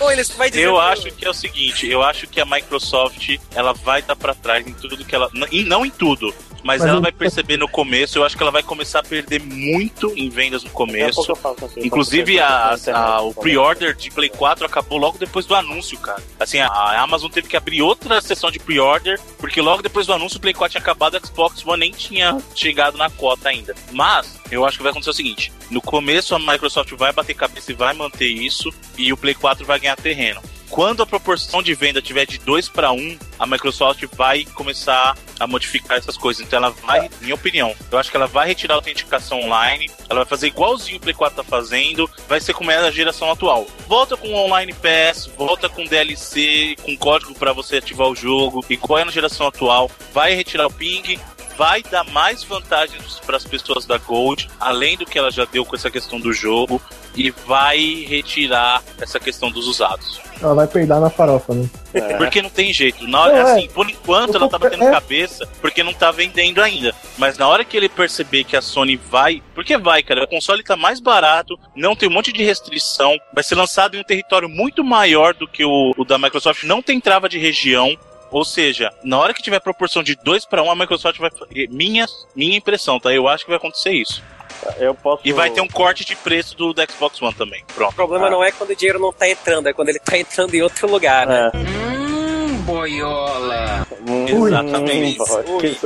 Ou eles vai dizer. Eu acho que é o seguinte, eu acho que a Microsoft ela vai dar pra trás em tudo que ela, em- não em tudo, mas, Mas ela eu- vai perceber no começo. Eu acho que ela vai começar a perder muito em vendas no a começo. contigo, Inclusive a, a- o pre-order de Play 4 acabou logo depois do anúncio, cara. Assim, a, a Amazon teve que abrir outra sessão de pre-order, porque logo depois do anúncio o Play 4 tinha acabado, o Xbox One nem tinha chegado na cota ainda. Mas eu acho que vai acontecer o seguinte: no começo a Microsoft vai bater cabeça e vai manter isso, e o Play 4 vai ganhar terreno. Quando a proporção de venda tiver de 2 para 1, a Microsoft vai começar a modificar essas coisas. Então ela vai, minha opinião, eu acho que ela vai retirar a autenticação online, ela vai fazer igualzinho o Play 4 tá fazendo, vai ser como é a geração atual. Volta com o Online Pass, volta com DLC, com código para você ativar o jogo, igual é na geração atual, vai retirar o ping, vai dar mais vantagens para as pessoas da Gold, além do que ela já deu com essa questão do jogo, e vai retirar essa questão dos usados. Ela vai peidar na farofa, né? É. Porque não tem jeito. Na hora, Não, é. assim, por enquanto ela tá batendo É. cabeça porque não tá vendendo ainda. Mas na hora que ele perceber que a Sony vai. Porque vai, cara. O console tá mais barato, não tem um monte de restrição. Vai ser lançado em um território muito maior do que o, o da Microsoft. Não tem trava de região. Ou seja, na hora que tiver proporção de 2 para 1, a Microsoft vai. Minha, minha impressão, tá? Eu acho que vai acontecer isso. Eu posso. E vai ter um corte de preço do, do Xbox One também. O Pronto. problema Ah. não é quando o dinheiro não tá entrando, é quando ele tá entrando em outro lugar, né? É. Hum, Exatamente. hum, que-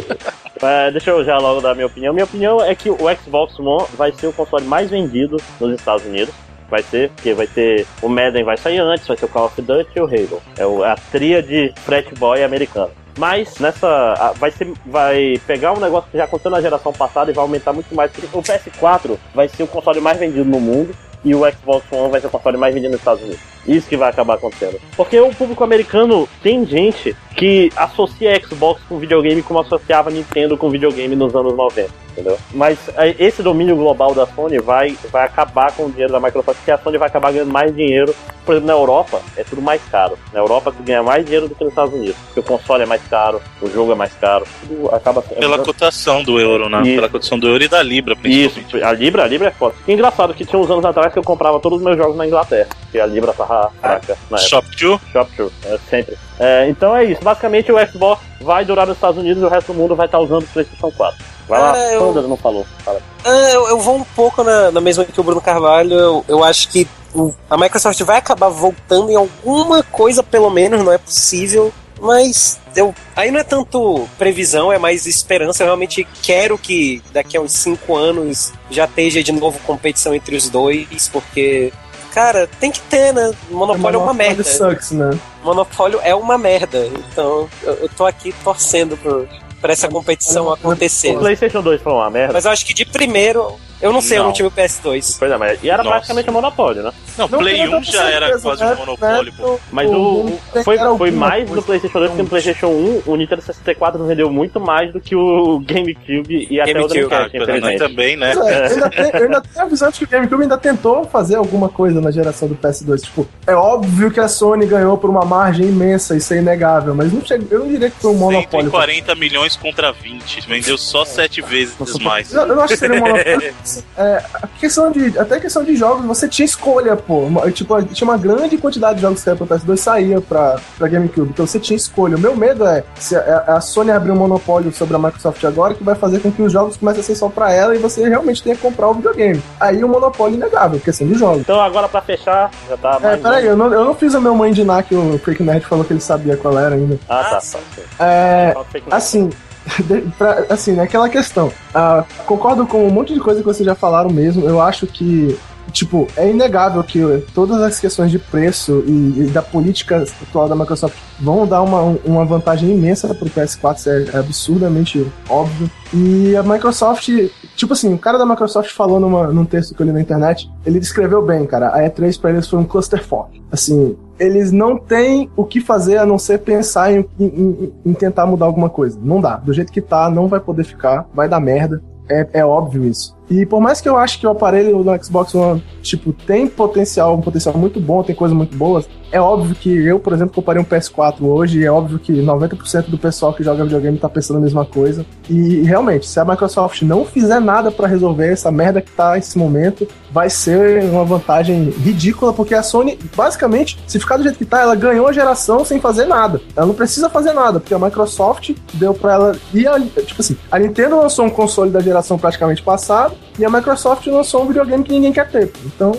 É, deixa eu já logo dar minha opinião. Minha opinião é que o Xbox One vai ser o console mais vendido nos Estados Unidos. Vai ser, porque vai ter. O Madden vai sair antes, vai ter o Call of Duty e o Halo. É a tríade frat boy americana. Mas nessa. Vai, ser, vai pegar um negócio que já aconteceu na geração passada e vai aumentar muito mais. O PS4 vai ser o console mais vendido no mundo e o Xbox One vai ser o console mais vendido nos Estados Unidos. Isso que vai acabar acontecendo. Porque o público americano tem gente que associa Xbox com videogame como associava Nintendo com videogame nos anos 90, entendeu? Mas é, esse domínio global da Sony vai, vai acabar com o dinheiro da Microsoft, porque a Sony vai acabar ganhando mais dinheiro. Por exemplo, na Europa é tudo mais caro. Na Europa tu ganha mais dinheiro do que nos Estados Unidos. Porque o console é mais caro, o jogo é mais caro, tudo acaba. Pela cotação do euro, né? Isso. Pela cotação do euro e da Libra, Isso, principalmente. a Libra, a Libra é foda. Engraçado que tinha uns anos atrás que eu comprava todos os meus jogos na Inglaterra, porque a Libra tava fraca na época. Shop 2? Shop True, é, sempre. É, então é isso, basicamente o Xbox vai durar nos Estados Unidos e o resto do mundo vai estar usando o PlayStation 4. Vai lá, É, eu- não falou. Fala. Ah, eu, eu vou um pouco na, na mesma que o Bruno Carvalho. Eu, eu acho que o- a Microsoft vai acabar voltando em alguma coisa, pelo menos, não é possível. Mas eu, aí não é tanto previsão, é mais esperança. Eu realmente quero que daqui a uns 5 anos já esteja de novo competição entre os dois, porque, cara, tem que ter, né? Monopólio é uma merda. sucks, né? Monopólio é uma merda. Então eu, eu tô aqui torcendo pro, pra essa competição acontecer. O PlayStation 2 foi uma merda. Mas eu acho que de primeiro, eu não sei, eu Não. não tive o PS2. Pois é, mas e era Nossa. praticamente um monopólio, né? Não, Não Play tenho 1 já certeza, era quase né? um monopólio, pô. Né? Mas o, o- foi, foi mais coisa. no PlayStation 2 porque no PlayStation 1 o Nintendo 64 vendeu muito mais do que o GameCube e até o GameCube, Dreamcast, Ah, infelizmente. também, né? É, eu ainda tenho- eu ainda tenho a visão de que o GameCube ainda tentou fazer alguma coisa na geração do PS2. Tipo, é óbvio que a Sony ganhou por uma margem imensa, isso é inegável, mas não chega, eu não diria que foi um monopólio. 140 milhões contra 20. Vendeu só 7 vezes mais. Eu, eu não acho que seria um monopólio. [laughs] É, a questão de, até a questão de jogos, você tinha escolha, pô. Uma- Tipo, tinha uma grande quantidade de jogos que saíam pro PS2 saía pra, pra GameCube. Então você tinha escolha. O meu medo é se a, a Sony abrir um monopólio sobre a Microsoft agora, que vai fazer com que os jogos comecem a ser só pra ela e você realmente tenha que comprar o videogame. Aí o monopólio inegável, questão de jogos. Então agora pra fechar, já tá É, mais. peraí, eu não, eu não fiz o meu mãe de Ná que o Fake Nerd falou que ele sabia qual era ainda. Ah, tá. Tá. É. Assim, [laughs] pra- assim, né, aquela questão. Ah, concordo com um monte de coisa que vocês já falaram mesmo. Eu acho que tipo, é inegável que todas as questões de preço e, e da política atual da Microsoft vão dar uma, uma vantagem imensa pro PS4, isso é absurdamente óbvio. E a Microsoft, tipo assim, o cara da Microsoft falou numa, num texto que eu li na internet, ele descreveu bem, cara. A E3 pra eles foi um clusterfuck. Assim, eles não têm o que fazer a não ser pensar em, em, em tentar mudar alguma coisa. Não dá. Do jeito que tá, não vai poder ficar, vai dar merda. É, é óbvio isso. E por mais que eu acho que o aparelho do Xbox One, tipo, tem potencial, um potencial muito bom, tem coisas muito boas, é óbvio que eu, por exemplo, comprei um PS4 hoje, e é óbvio que 90% do pessoal que joga videogame tá pensando a mesma coisa. E realmente, se a Microsoft não fizer nada para resolver essa merda que tá nesse momento, vai ser uma vantagem ridícula, porque a Sony, basicamente, se ficar do jeito que tá, ela ganhou a geração sem fazer nada. Ela não precisa fazer nada, porque a Microsoft deu para ela. E a, tipo assim, a Nintendo lançou um console da geração praticamente passada, e a Microsoft lançou um videogame que ninguém quer ter. Então,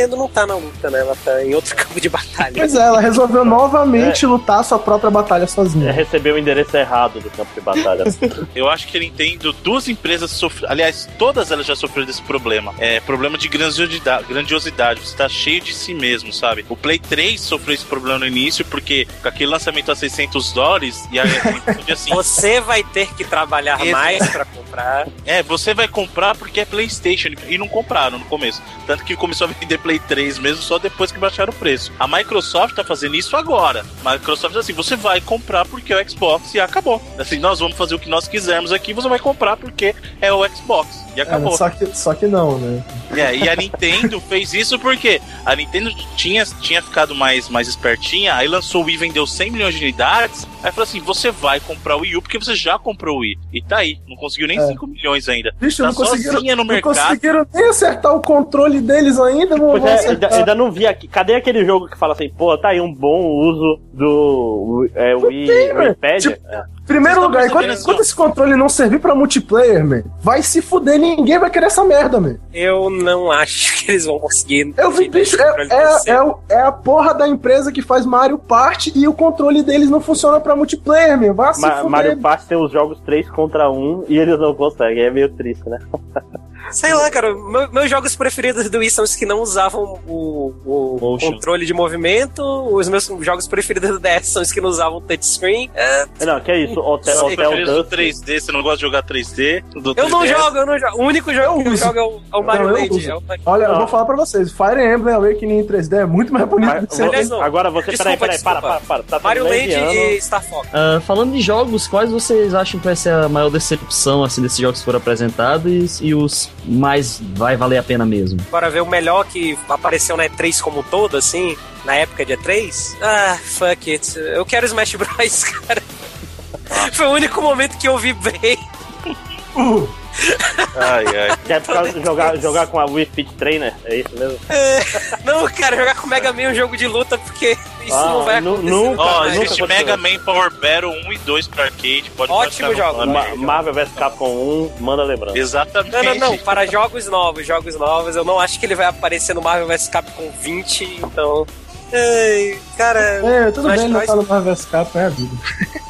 Nintendo não tá na luta, né? Ela tá em outro [laughs] campo de batalha. Pois é, ela resolveu novamente é. lutar sua própria batalha sozinha. É, recebeu o endereço errado do campo de batalha. [laughs] Eu acho que a Nintendo, duas empresas sofreram. Aliás, todas elas já sofreram desse problema. É problema de grandiosidade. grandiosidade. Você tá cheio de si mesmo, sabe? O Play 3 sofreu esse problema no início, porque com aquele lançamento a 600 dólares, e aí [laughs] assim. Você vai ter que trabalhar Esse... mais para comprar. É, você vai comprar porque é PlayStation. E não compraram no começo. Tanto que começou a vender Play 3 mesmo só depois que baixaram o preço. A Microsoft tá fazendo isso agora. A Microsoft assim, você vai comprar porque é o Xbox e acabou. Assim, nós vamos fazer o que nós quisermos aqui, você vai comprar porque é o Xbox. E acabou. É, só, que, só que não, né? É, e a Nintendo [laughs] fez isso porque a Nintendo tinha, tinha ficado mais, mais espertinha, aí lançou o Wii, vendeu 100 milhões de unidades, aí falou assim, você vai comprar o Wii U porque você já comprou o Wii. E tá aí, não conseguiu nem é. 5 milhões ainda. Bicho, tá não conseguiram, no mercado. não conseguiram nem acertar o controle deles ainda, pois é, ainda, ainda, não vi aqui. Cadê aquele jogo que fala assim, pô, tá aí um bom uso do é, Wii, tem, Wii Pad? Tipo, é. Primeiro lugar, enquanto, enquanto esse controle não servir pra multiplayer, man, vai se fuder, ninguém vai querer essa merda, man. Eu não acho [laughs] que eles vão conseguir. Eu vi, bicho, é, é, é, é, a porra da empresa que faz Mario Party e o controle deles não funciona pra multiplayer, man. Vai se Ma fuder. Mario Party tem os jogos 3 contra 1 e eles não conseguem, é meio triste, né? [laughs] Sei lá, cara, meu, meus jogos preferidos do Wii são os que não usavam o, o controle de movimento, os meus jogos preferidos do DS são os que não usavam touchscreen. É... Não, que é isso, Hotel, Hotel Dust. 3D, você não gosta de jogar 3D? eu não jogo, eu não jogo. O único jogo que eu jogo é o, é o Mario não, Land. É o Olha, eu vou falar pra vocês, Fire Emblem Awakening em 3D é muito mais bonito Mas, do que você Agora você, desculpa, peraí, peraí, para, para, para. Tá Mario Land e Star Fox. Uh, falando de jogos, quais vocês acham que vai ser a maior decepção assim, desses jogos que foram apresentados e os mais vai valer a pena mesmo. Bora ver o melhor que apareceu na E3 como todo, assim, na época de E3. Ah, fuck it. Eu quero Smash Bros, [laughs] cara. Foi o único momento que eu vi bem. Uh. Ai, ai. Que é por causa de jogar, jogar com a Wii Fit Trainer? É isso mesmo? É, não, cara, jogar com o Mega Man é um jogo de luta porque isso ah, não vai acontecer. Nunca, oh, existe Mega Man Power Battle 1 e 2 pra arcade. Pode Ótimo jogo. Ma Marvel vs Capcom 1, manda lembrança. Exatamente. Não, não, não. Para jogos novos, jogos novos, eu não acho que ele vai aparecer no Marvel vs Capcom 20, então. Ei, cara. É, tudo bem, não tá no Marvel vs Capcom, é a vida.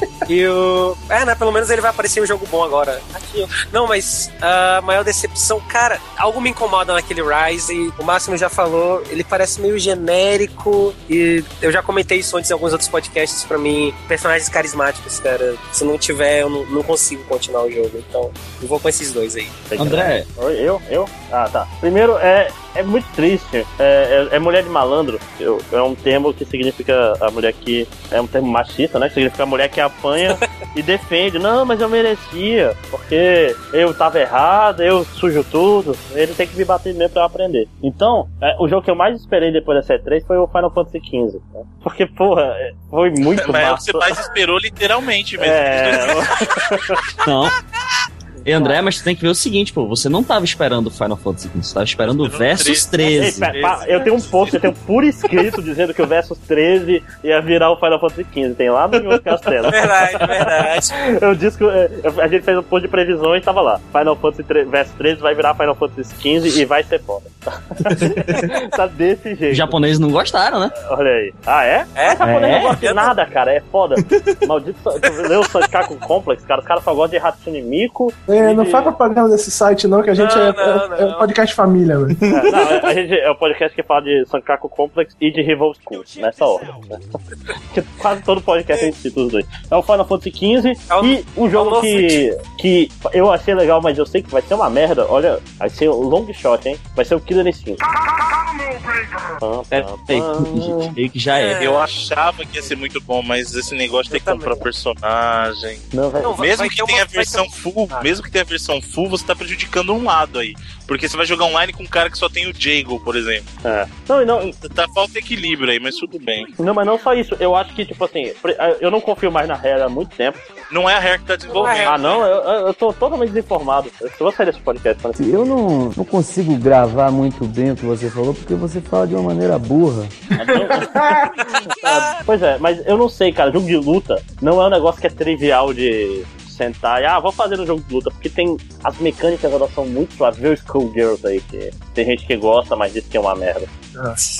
[laughs] E o. É, né? Pelo menos ele vai aparecer um jogo bom agora. Aqui, não, mas a maior decepção, cara, algo me incomoda naquele Rise. O Máximo já falou, ele parece meio genérico. E eu já comentei isso antes em alguns outros podcasts pra mim. Personagens carismáticos, cara. Se não tiver, eu não, não consigo continuar o jogo. Então, eu vou com esses dois aí. André. Eu? Eu? Ah, tá. Primeiro, é, é muito triste. É, é, é mulher de malandro. Eu, é um termo que significa a mulher que. É um termo machista, né? Que significa a mulher que apanha [laughs] e defende. Não, mas eu merecia. Porque eu tava errado, eu sujo tudo. Ele tem que me bater mesmo pra eu aprender. Então, é, o jogo que eu mais esperei depois da C3 foi o Final Fantasy XV. Né? Porque, porra, é, foi muito Mas massa. é o que você mais esperou literalmente mesmo. É... [laughs] Não. E André, mas tu tem que ver o seguinte, pô, você não tava esperando o Final Fantasy XV, você tava esperando o Versus 13. Ei, eu tenho um post, eu tenho por escrito dizendo que o Versus 13 ia virar o Final Fantasy XV, tem lá no meu castelo. Verdade, verdade. [laughs] eu disse que a gente fez um post de previsões e tava lá, Final Fantasy 3, Versus 13 vai virar Final Fantasy XV e vai ser foda. [laughs] tá desse jeito. Os japoneses não gostaram, né? Olha aí. Ah, é? É? O japonês é? não gosta de nada, cara, é foda. Maldito, leu [laughs] o Sankaku Complex, cara, os caras só gostam de Hatsune Miku É, não faz propaganda desse site, não, que a gente Não, é, não, é, é um podcast família, velho. É, não, a gente é o podcast que fala de Sankaku Complex e de Rival School, nessa ordem. [laughs] Né? Quase todo podcast a gente cita os dois. É o Final Fantasy XV É o- e um jogo novo que, que eu achei legal, mas eu sei que vai ser uma merda. Olha, vai ser um long shot, hein? Vai ser o Killer Instinct. É, é, meio que já é. Eu achava que ia ser muito bom, mas esse negócio de ter que comprar personagem. Não, vai. Mesmo vai que tenha a versão um- full, Ah. Mesmo que tenha a versão full, você tá prejudicando um lado aí. Porque você vai jogar online com um cara que só tem o Jago, por exemplo. É. Não, não, Tá falta equilíbrio aí, mas tudo bem. não, mas não só isso. Eu acho que, tipo assim, pre- eu não confio mais na Rare há muito tempo. Não é a Rare que tá desenvolvendo. Ah, não, eu, eu tô totalmente desinformado. Eu vou sair desse podcast. falando assim. Eu não, não consigo gravar muito bem o que você falou, porque você fala de uma maneira burra. [laughs] Pois é, mas eu não sei, cara. Jogo de luta não é um negócio que é trivial de sentar e, ah, vou fazer um jogo de luta, porque tem. As mecânicas elas são muito suaves. Vê o Skullgirls aí, que tem gente que gosta, mas diz que é uma merda.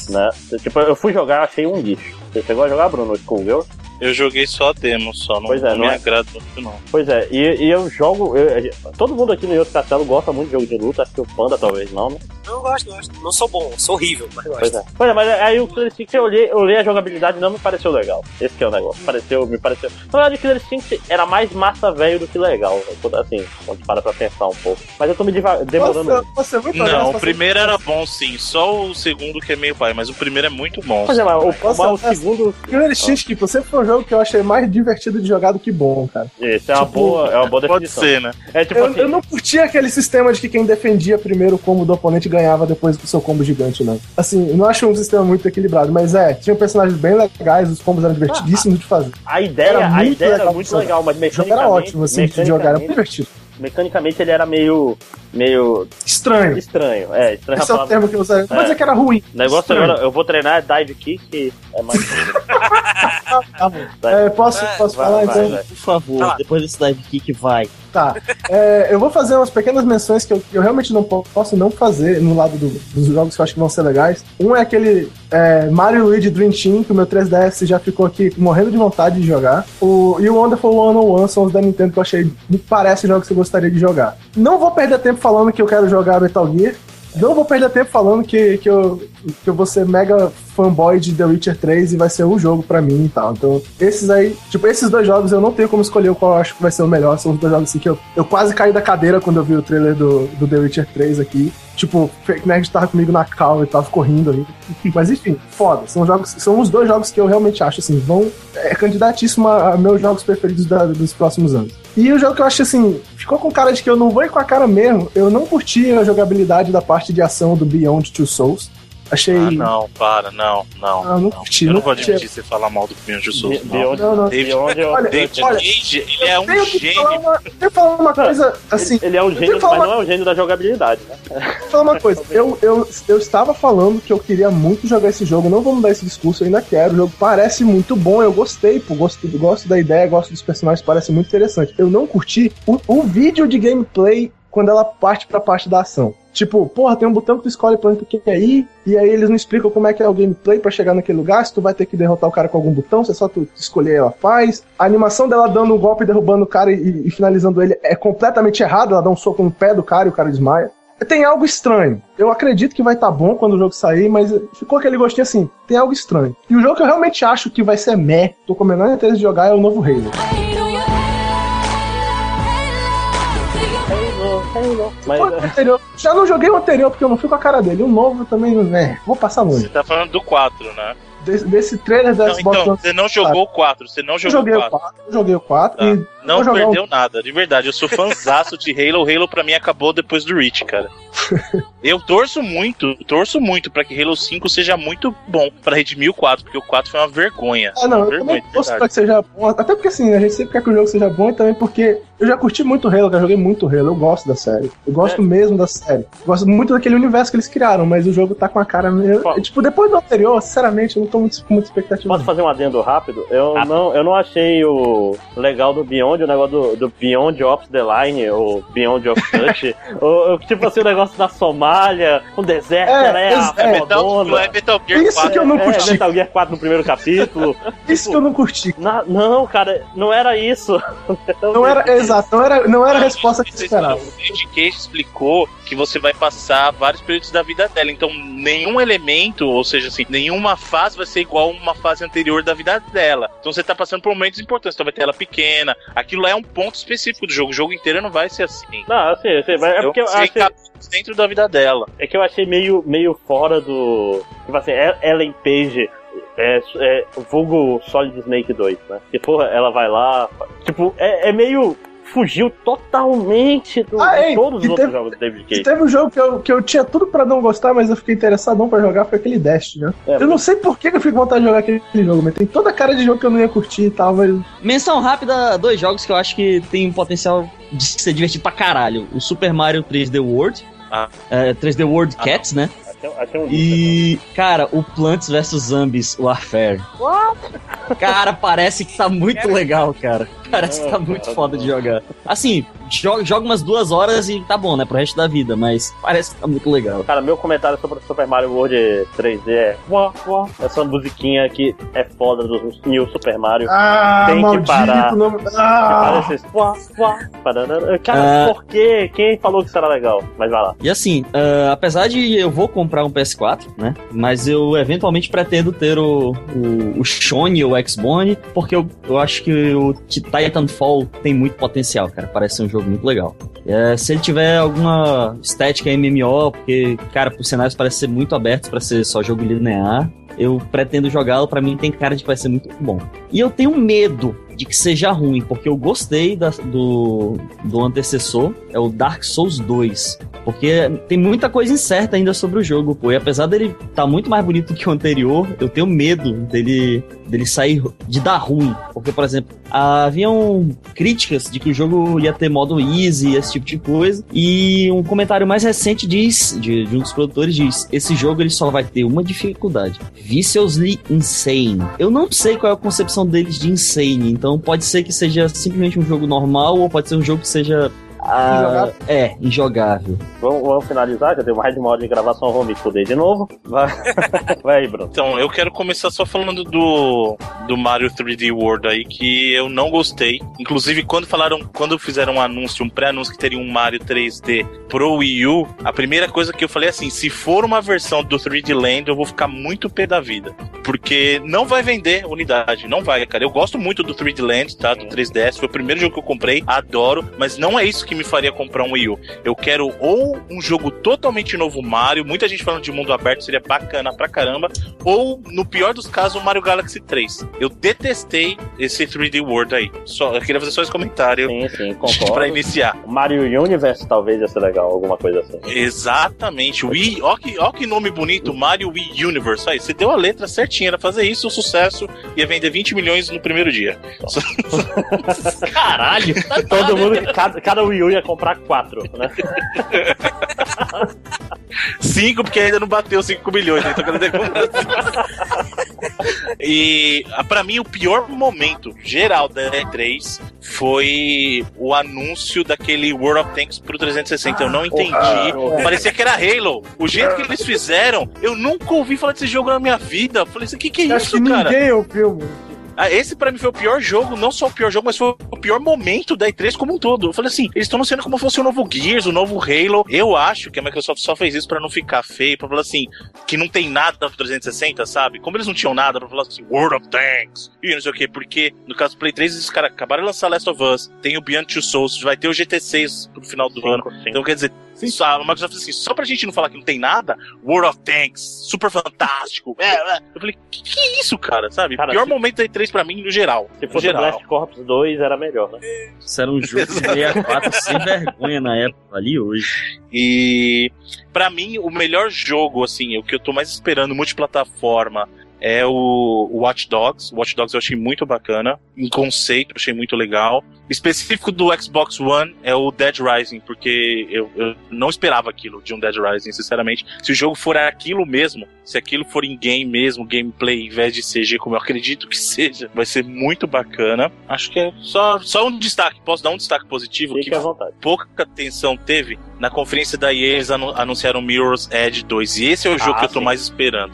Né? Tipo, eu fui jogar, achei um lixo. Você chegou a jogar, Bruno, o Skullgirls? Eu joguei só a demo, só. Não, Pois é, não não me é? agrada muito, não. Pois é, e, e eu jogo. eu- todo mundo aqui no Yoto Castelo gosta muito de jogo de luta, acho que o Panda talvez não, né? Não gosto, gosto. Não sou bom, sou horrível, mas gosto. Pois é. Pois é, mas aí o Killer Instinct eu olhei, eu olhei a jogabilidade e não me pareceu legal. Esse que é o negócio. Pareceu, me pareceu. Na verdade, o Killer Instinct era mais massa velho do que legal. Assim, quando para pra pensar um pouco. Mas eu tô me demorando. Nossa, você é muito Não, o você- primeiro era bom sim, só o segundo que é meio pai, mas o primeiro é muito bom. Pois é, mas o, Nossa, mas o segundo. Killer Instinct, sempre foi um jogo que eu achei mais divertido de jogar do que bom, cara. Esse é uma Tipo, boa, é uma boa Pode definição. ser, né? É tipo Eu, assim. eu não curtia aquele sistema de que quem defendia primeiro o combo do oponente ganhava depois do seu combo gigante, não. Assim, eu não acho um sistema muito equilibrado, mas é, tinha personagens bem legais, os combos eram divertidíssimos de fazer. A ideia, Era a muito ideia era legal muito de jogar. legal, mas O jogo mecanicamente. era ótimo, assim, de jogar, era muito mecanicamente, divertido. mecanicamente ele era meio. Meio Estranho. estranho. É, estranho Esse é o termo que eu usaria. Vou É. dizer que era ruim. O negócio Estranho. agora, eu vou treinar é dive kick, que é mais. [laughs] Tá bom. É, posso, posso Vai, falar vai, então? vai. Por favor, Tá. depois desse dive kick, vai. Tá. É, eu vou fazer umas pequenas menções que eu, eu realmente não po- posso não fazer no lado do- dos jogos que eu acho que vão ser legais. Um é aquele é, Mario Luigi Dream Team, que o meu 3DS já ficou aqui morrendo de vontade de jogar. O, e o Wonderful 101 são os da Nintendo que eu achei, me parece jogos que eu gostaria de jogar. Não vou perder tempo falando que eu quero jogar Metal Gear. Não vou perder tempo falando que, que, eu, que eu vou ser mega fanboy de The Witcher 3 e vai ser o jogo pra mim e tal. Então, esses aí, tipo, esses dois jogos eu não tenho como escolher qual eu acho que vai ser o melhor. São os dois jogos assim que eu, eu quase caí da cadeira quando eu vi o trailer do, do The Witcher 3 aqui. Tipo, Fake Nerd tava comigo na calma e tava correndo ali. [laughs] Mas enfim, foda. São jogos, são os dois jogos que eu realmente acho assim, vão. É candidatíssimo a, a meus jogos preferidos da- dos próximos anos. E o jogo que eu acho assim, ficou com cara de que eu não vou ir com a cara mesmo. Eu não curti a jogabilidade da parte de ação do Beyond Two Souls. Achei. Ah, não, para, não, não. Ah, não curti, Eu não não vou curti. admitir você falar mal do Souls, De, não. de onde, Não, não. David- de onde eu. Olha, David olha, Cage, ele é um Tenho gênio. uma, tenho que falar uma coisa assim. Ele é um eu gênio, tenho mas uma- não é um gênio da jogabilidade, né? Vou falar uma coisa, eu, eu, eu estava falando que eu queria muito jogar esse jogo, não vou mudar esse discurso, eu ainda quero. O jogo parece muito bom, eu gostei, pô, gosto, gosto da ideia, gosto dos personagens, parece muito interessante. Eu não curti o, o vídeo de gameplay quando ela parte pra parte da ação. Tipo, porra, tem um botão que tu escolhe pra onde tu quer ir, e aí eles não explicam como é que é o gameplay pra chegar naquele lugar, se tu vai ter que derrotar o cara com algum botão, se é só tu escolher ela faz. A animação dela dando um golpe, derrubando o cara e, e finalizando ele é completamente errada, ela dá um soco no pé do cara e o cara desmaia. Tem algo estranho. Eu acredito que vai estar bom quando o jogo sair, mas ficou aquele gostinho assim, tem algo estranho. E o jogo que eu realmente acho que vai ser meh, tô com a menor interesse de jogar, é o novo Halo. Mas, O anterior- já não joguei o anterior porque eu não fui com a cara dele. O novo também, né? Vou passar longe. Você tá falando do 4, né? Desse, desse trailer da Não, Xbox então, você não jogou o 4, você não eu jogou joguei o o 4. 4, eu joguei o 4 Tá. e Não perdeu nada, de verdade. Eu sou fãzaço de Halo. Halo pra mim acabou depois do Reach, cara. [laughs] Eu torço muito, torço muito pra que Halo 5 seja muito bom pra redimir o 4, porque o 4 foi uma vergonha. Ah, não, uma eu vergonha, torço pra que seja bom. Até porque assim, a gente sempre quer que o jogo seja bom e também porque eu já curti muito Halo, já joguei muito Halo, eu gosto da série. Eu gosto É. mesmo da série. Eu gosto muito daquele universo que eles criaram, mas o jogo tá com a cara meio. Qual? Tipo, depois do anterior, sinceramente, eu não tô muito, com muita expectativa. Posso fazer um adendo rápido? Eu, Rápido. Não, eu não achei o legal do Beyond, o negócio do, do Beyond Ops the Line, ou Beyond of [laughs] Touch. o, o- tipo assim, o negócio da Somália, o deserto, É, ela é é, Metal, é Metal Gear Isso 4. que eu não É, curti. Metal Gear 4 no primeiro capítulo. [laughs] Isso que eu não curti. Na- não, cara, não era isso. [laughs] Não era, Exato, não era, não era a resposta que eu esperava. O David Cage explicou que você vai passar vários períodos da vida dela. Então, nenhum elemento, ou seja, assim, nenhuma fase vai ser igual a uma fase anterior da vida dela. Então, você tá passando por momentos importantes. Então, vai ter ela pequena. Aquilo é um ponto específico do jogo. O jogo inteiro não vai ser assim. Não, assim, assim mas é porque eu Sei acho. capítulos dentro da vida dela. É que eu achei meio, meio fora do. Tipo assim, El- Ellen Page. É, é vulgo Solid Snake 2, né? Que porra, ela vai lá. Tipo, é, é meio. Fugiu totalmente do, Ah, de ei, todos os outros teve- jogos do David Cage. teve um jogo que eu, que eu tinha tudo pra não gostar, mas eu fiquei interessadão pra jogar, foi aquele Destiny, né? É, eu não sei por que eu fiquei com vontade de jogar aquele jogo, mas tem toda a cara de jogo que eu não ia curtir e tal, mas... Menção rápida, dois jogos que eu acho que tem um potencial de ser divertido pra caralho. O Super Mario 3D World. Ah. é, 3D World Cats, né? Um E, cara, o Plants vs Zombies Warfare. Cara, parece que tá muito legal, cara. Parece que tá muito foda de jogar. Assim, joga, joga umas duas horas e tá bom, né? Pro resto da vida, mas parece que tá muito legal. Cara, meu comentário sobre o Super Mario World 3D é. Uá, uá. Essa musiquinha que é foda do New Super Mario. Ah, Tem que parar. nome... Que Ah, parece. Uá. Cara, Ah. por quê? Quem falou que será legal? Mas vai lá. E assim, ah, apesar de eu vou comprar um PS4, né? Mas eu eventualmente pretendo ter o, o, o Shone ou o X-Bone, porque eu, eu acho que o T- Titanfall tem muito potencial, cara. Parece ser um jogo muito legal. É, se ele tiver alguma estética MMO, porque, cara, os cenários parecem ser muito abertos pra ser só jogo linear, eu pretendo jogá-lo, pra mim tem cara de que vai ser muito bom. E eu tenho medo de que seja ruim, porque eu gostei da- do, do antecessor, é o Dark Souls 2. Porque tem muita coisa incerta ainda sobre o jogo, pô. E apesar dele estar muito mais bonito que o anterior, eu tenho medo dele, dele sair, de dar ruim. Porque, por exemplo, haviam críticas de que o jogo ia ter modo easy, esse tipo de coisa. E um comentário mais recente diz, de, de um dos produtores diz, esse jogo ele só vai ter uma dificuldade. Viciously Insane. Eu não sei qual é a concepção deles de Insane, então pode ser que seja simplesmente um jogo normal, ou pode ser um jogo que seja... ah, é, injogável. Vamos, vamos finalizar, já deu mais de uma hora de gravação, vou me fuder de novo. Vai, [laughs] vai aí, Bruno. Então, eu quero começar só falando do, do Mario 3D World aí, que eu não gostei. Inclusive, quando falaram, quando fizeram um anúncio, um pré-anúncio que teria um Mario 3D pro Wii U, a primeira coisa que eu falei é assim: se for uma versão do 3D Land, eu vou ficar muito pé da vida. Porque não vai vender unidade, não vai, cara. Eu gosto muito do 3D Land, tá? Do 3DS, foi o primeiro jogo que eu comprei, adoro, mas não é isso que me faria comprar um Wii U. Eu quero ou um jogo totalmente novo Mario, muita gente falando de mundo aberto seria bacana pra caramba, ou, no pior dos casos, o Mario Galaxy 3. Eu detestei esse 3D World aí. Só, eu queria fazer só esse comentário Sim, sim, pra concordo. iniciar. Mario Universe talvez ia ser legal, alguma coisa assim. Exatamente. Wii, ó que, ó que nome bonito, Mario Wii Universe. Aí, você deu a letra certinha, era fazer isso, o sucesso ia vender 20 milhões no primeiro dia. [laughs] [laughs] Caralho! Todo mundo, cada, cada Wii U ia comprar quatro, né? [laughs] Cinco, porque ainda não bateu 5 milhões, né? Então, dizer, E ah, pra mim o pior momento geral da E3 foi o anúncio daquele World of Tanks pro 360. Eu não entendi. Ah, Parecia que era Halo. O jeito que eles fizeram, eu nunca ouvi falar desse jogo na minha vida. Eu Falei assim, o que, que é acho isso, que cara? ninguém ouviu, esse pra mim foi o pior jogo, não só o pior jogo, mas foi o pior momento da E3 como um todo. Eu falei assim, eles estão anunciando como fosse o novo Gears, o novo Halo. Eu acho que a Microsoft só fez isso pra não ficar feio, pra falar assim, que não tem nada pro 360, sabe? Como eles não tinham nada pra falar assim, World of Tanks, e não sei o quê, porque no caso do Play 3, esses caras acabaram de lançar Last of Us, tem o Beyond Two Souls, vai ter o GT6 pro final do ano. Cinco. Então quer dizer, só, a Microsoft assim, só pra gente não falar que não tem nada, World of Tanks, super fantástico. É, é. Eu falei, que que é isso, cara? Sabe? Cara, Pior se- momento da E3 pra mim, no geral. Se fosse geral. Blast Corps 2, era melhor, né? Isso era um jogo de 64 sem vergonha na época, ali hoje. E pra mim, o melhor jogo, assim, o que eu tô mais esperando multiplataforma é o Watch Dogs. O Watch Dogs eu achei muito bacana. Em conceito, eu achei muito legal. Específico do Xbox One é o Dead Rising, porque eu, eu não esperava aquilo de um Dead Rising, sinceramente. Se o jogo for aquilo mesmo, se aquilo for em game mesmo, gameplay, em vez de CG, como eu acredito que [laughs] seja, vai ser muito bacana. Acho que é só, só um destaque. Posso dar um destaque positivo? Fique que à vontade. pouca atenção teve na conferência da EA eles anu- anunciaram Mirror's Edge 2. E esse é o jogo Ah, que eu tô sim. mais esperando.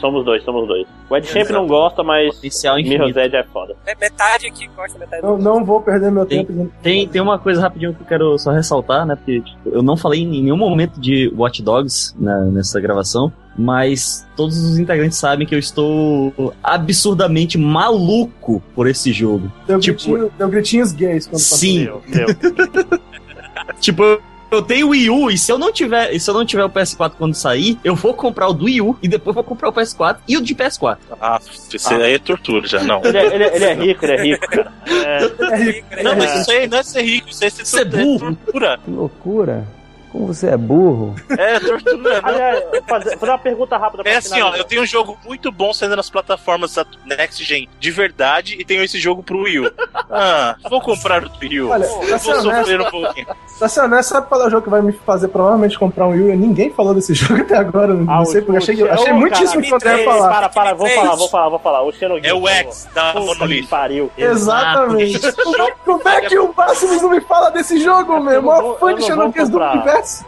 Somos dois, somos dois. O Ed sempre não gosta, mas Mirror's. Edge é foda. É metade aqui gosta, metade Não, não vou perder meu Tem- tempo. Tem, tem uma coisa rapidinho que eu quero só ressaltar, né? Porque tipo, eu não falei em nenhum momento de Watch Dogs na- nessa gravação, mas todos os integrantes sabem que eu estou absurdamente maluco por esse jogo. Deu, Tipo- gritinho, deu gritinhos gays quando Sim. Meu, meu. [laughs] Tipo, eu- tenho Wii U e se eu não tiver, e se eu não tiver o PS4 quando sair, eu vou comprar o do Wii U e depois vou comprar o PS4 e o de PS4. Ah, isso aí é tortura já, não. Ele, é, ele é- ele é rico, ele é rico, cara. [laughs] É, É rico. Não, mas isso aí não é ser rico, isso aí é ser Isso é burro. tortura. Que loucura. Como você é burro. É tortura, não. aliás, fazer, fazer uma pergunta rápida pra É assim, ó, eu tenho um jogo muito bom saindo nas plataformas da Next Gen de verdade e tenho esse jogo pro Wii U. Ah, vou comprar o Wii U. Olha, vou sofrer honesto- um pouquinho. Pra ser honesto, sabe qual é o jogo que vai me fazer provavelmente comprar um Wii U? Ninguém falou desse [laughs] jogo até agora. Não Ah, sei, o- porque achei, o- achei Ô, muitíssimo que o André ia falar. Para, para, vou falar, vou falar, vou falar. O Xenogears. É o X da Monolith. pariu. Exatamente. Como é, é que o Máximos não me fala desse jogo, meu? Eu não Maior fã eu de não Xenogears do comprar.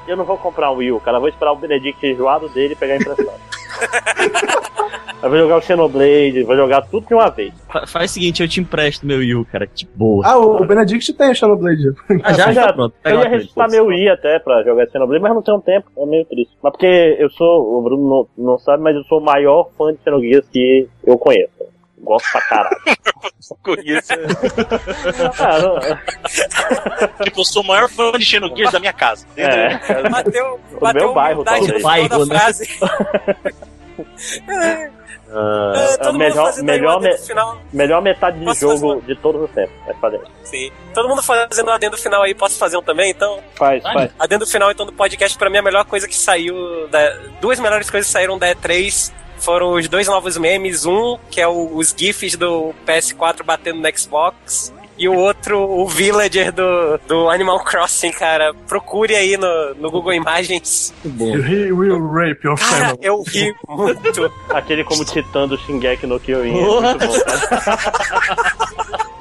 Eu não vou comprar o Wii U, cara. Eu vou esperar o Benedict enjoado dele e pegar a impressão. [laughs] eu vou jogar o Xenoblade, vou jogar tudo de uma vez. Fa- faz o seguinte, eu te empresto meu Wii U, cara, que boa. Ah, o, o Benedict tem o Xenoblade. Ah, já, [laughs] já, pronto. Eu ia registrar meu Wii até pra jogar Xenoblade, mas não tenho tempo, é meio triste. Mas porque eu sou, o Bruno não, não sabe, mas eu sou o maior fã de Xenogears que eu conheço. Gosto pra caralho. [laughs] Conheço. Ah, tipo, eu sou o maior fã de Xenogears da minha casa. é. Bateu, O bateu meu bairro, talvez. Bairro, da né? frase. [laughs] É, a todo mundo melhor, melhor, o me- melhor metade de Posso jogo fazer de todos os tempos. Vai fazer. Sim. Todo mundo fazendo o adendo final aí, posso fazer um também, então? Faz, faz. Adendo final então do podcast, pra mim a melhor coisa que saiu. Da... Duas melhores coisas que saíram da E3 foram os dois novos memes. Um, que é o- os GIFs do PS4 batendo no Xbox. E o outro, o Villager do, do Animal Crossing, cara. Procure aí no, no Google Imagens. He will rape your Cara, family. eu ri muito. Aquele como titã do Shingeki no Kyojin. É Porra. muito bom, cara.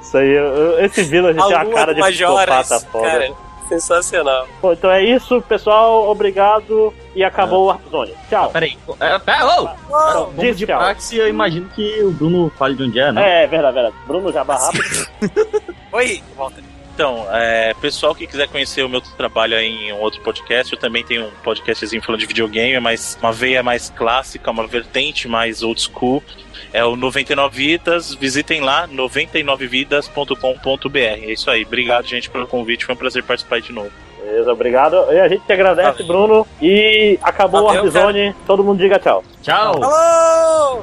Isso aí, esse Village A tem a cara de Majoras, psicopata foda. cara. Sensacional. Bom, então é isso, pessoal. Obrigado. E acabou o Warp Zone. Tchau. Peraí. É, pera, ô! Então, diz de tchau. praxe, eu imagino que o Bruno fale de onde é, né? É, verdade, verdade. Bruno Jabá rápido. [laughs] Oi, volta. Então, é, pessoal que quiser conhecer o meu trabalho aí em um outro podcast, eu também tenho um podcastzinho falando de videogame, mas uma veia mais clássica, uma vertente mais old school. É o 99 Vidas, visitem lá, 99vidas.com.br. É isso aí, obrigado, gente, pelo convite, foi um prazer participar de novo. Beleza, obrigado. E a gente te agradece, Bruno. E acabou Valeu, o Warp Zone. Todo mundo diga tchau. Tchau! Alô!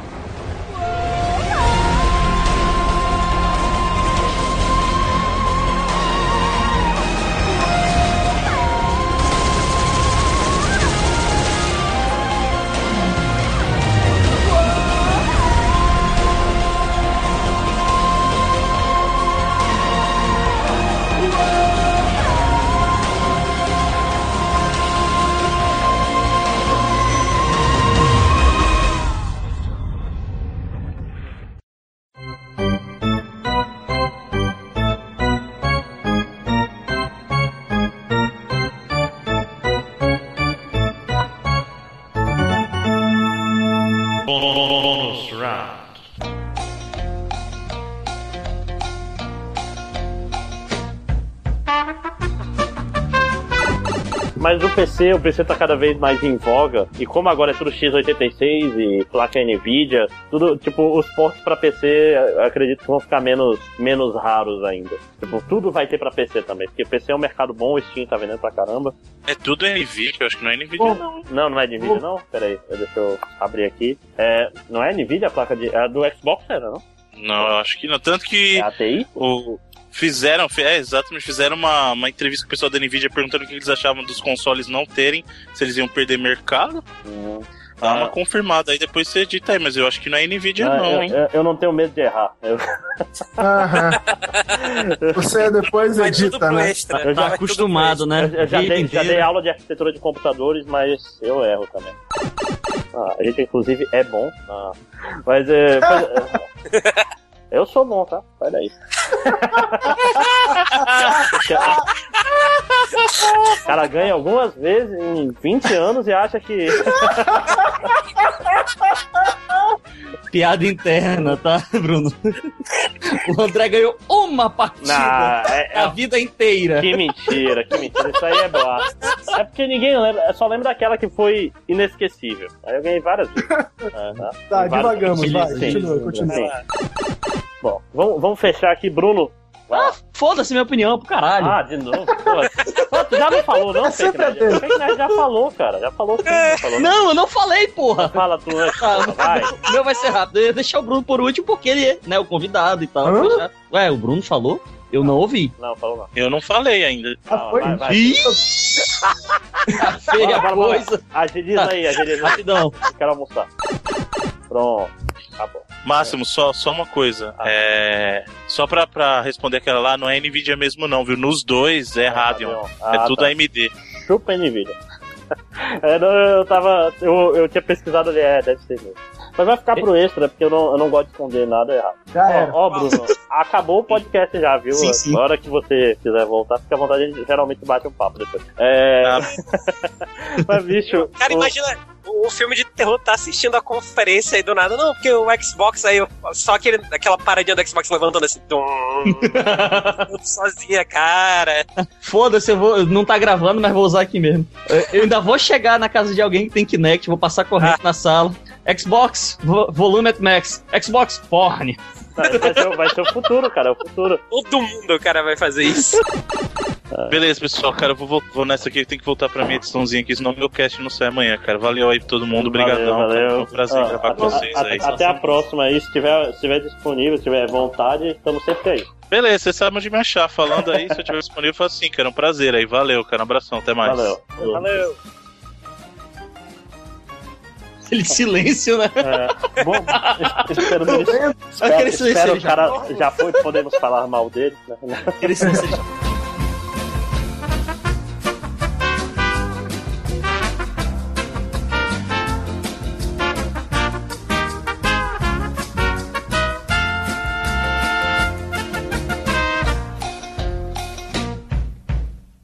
Mas o PC, o PC tá cada vez mais em voga. E como agora é tudo x86 e placa Nvidia, tudo, tipo, os ports pra PC, eu acredito que vão ficar menos, menos raros ainda. Tipo, tudo vai ter pra PC também. Porque PC é um mercado bom, o Steam tá vendendo pra caramba. É tudo NVIDIA, eu acho que não é NVIDIA, não. Não, não é Nvidia, não? Pera aí, deixa eu abrir aqui. É, não é Nvidia a placa de. É do Xbox, era, não? Não, eu acho que não. Tanto que É ATI? o. Fizeram, é, exatamente, fizeram uma, uma entrevista com o pessoal da Nvidia perguntando o que eles achavam dos consoles não terem, se eles iam perder mercado. Hum. Dá uma Ah. confirmada, aí depois você edita aí, mas eu acho que não é Nvidia, Ah, não, eu, hein? eu- eu não tenho medo de errar. Eu, Aham. Você depois edita, né? extra. Eu Tá já acostumado, né? eu- eu já, dei, já dei aula de arquitetura de computadores, mas eu erro também. Ah, a gente, inclusive, é bom. Ah, mas [laughs] é. pois- Eu sou bom, tá? Sai daí. o [laughs] cara ganha algumas vezes em 20 anos e acha que. [laughs] [laughs] Piada interna, tá, Bruno? O André ganhou uma partida Nah, é- é- a vida inteira. Que mentira, que mentira. Isso aí é boa. É porque ninguém lembra, eu só lembra daquela que foi inesquecível. Aí eu ganhei várias vezes. [laughs] É, tá? Tá, divagamos, vai. Sim, Continua, continua. sim. Bom, vamos, vamos fechar aqui, Bruno. Ah, foda-se minha opinião pro caralho. Ah, de novo. [laughs] Pô, tu já não falou, não, [laughs] É Fake sempre Nerd? dele. Fake Nerd já falou, cara. Já falou, sim, já falou. Não, eu não falei, porra. Fala tu antes, Ah, porra, vai. [laughs] O meu vai ser rápido. Eu ia deixar o Bruno por último porque ele é né, o convidado e tal. Hã? Ué, o Bruno falou? Eu não ouvi. Não, falou não. Eu não falei ainda. Ah, foi? vai, vai. Ih! Tá feia coisa. Agiliza aí, agiliza. Rapidão. Quero almoçar. Pronto. Máximo, só, só uma coisa. É, só pra, pra responder aquela lá, não é Nvidia mesmo, não, viu? Nos dois é Radeon. Ah, é tudo tá. AMD. Chupa Nvidia. [laughs] É, não, eu tava. Eu, eu tinha pesquisado ali, é, deve ser mesmo. Mas vai ficar pro extra, porque eu não, eu não gosto de esconder nada errado. Já era. Ó, ó, Bruno, [laughs] acabou o podcast já, viu? Sim, sim. Na hora que você quiser voltar, fica à vontade, a gente geralmente bate um papo depois. É. Ah. [laughs] Mas, bicho. Cara, o- imagina o, filme de terror tá assistindo a conferência aí do nada. Não, porque o Xbox aí, só aquele, aquela paradinha do Xbox levantando assim. tum, [laughs] sozinha, cara. Foda-se, eu vou. Não tá gravando, mas vou usar aqui mesmo. Eu- Eu ainda vou chegar na casa de alguém que tem Kinect, vou passar corrente na sala. Xbox, vo- volume at max. Xbox, porn. Vai ser, o- vai ser o futuro, cara, é o futuro. Todo mundo, cara, vai fazer isso. Beleza, pessoal, cara, eu vou, vou nessa aqui, tem que voltar pra minha ediçãozinha aqui, senão meu cast não sai amanhã, cara. Valeu aí pra todo mundo, brigadão. Valeu, valeu. Foi um prazer Ah, gravar com vocês até- aí. Até a próxima aí, se tiver, se tiver disponível, se tiver vontade, estamos sempre aí. Beleza, você sabe onde me achar. Falando aí, se eu tiver disponível, eu falo assim, cara, um prazer aí. Valeu, cara, um abração, até mais. Valeu. Valeu. Aquele silêncio, né? É, bom, Espero, [laughs] silêncio espero aí o cara já foi, podemos falar mal dele. Né? Aquele silêncio.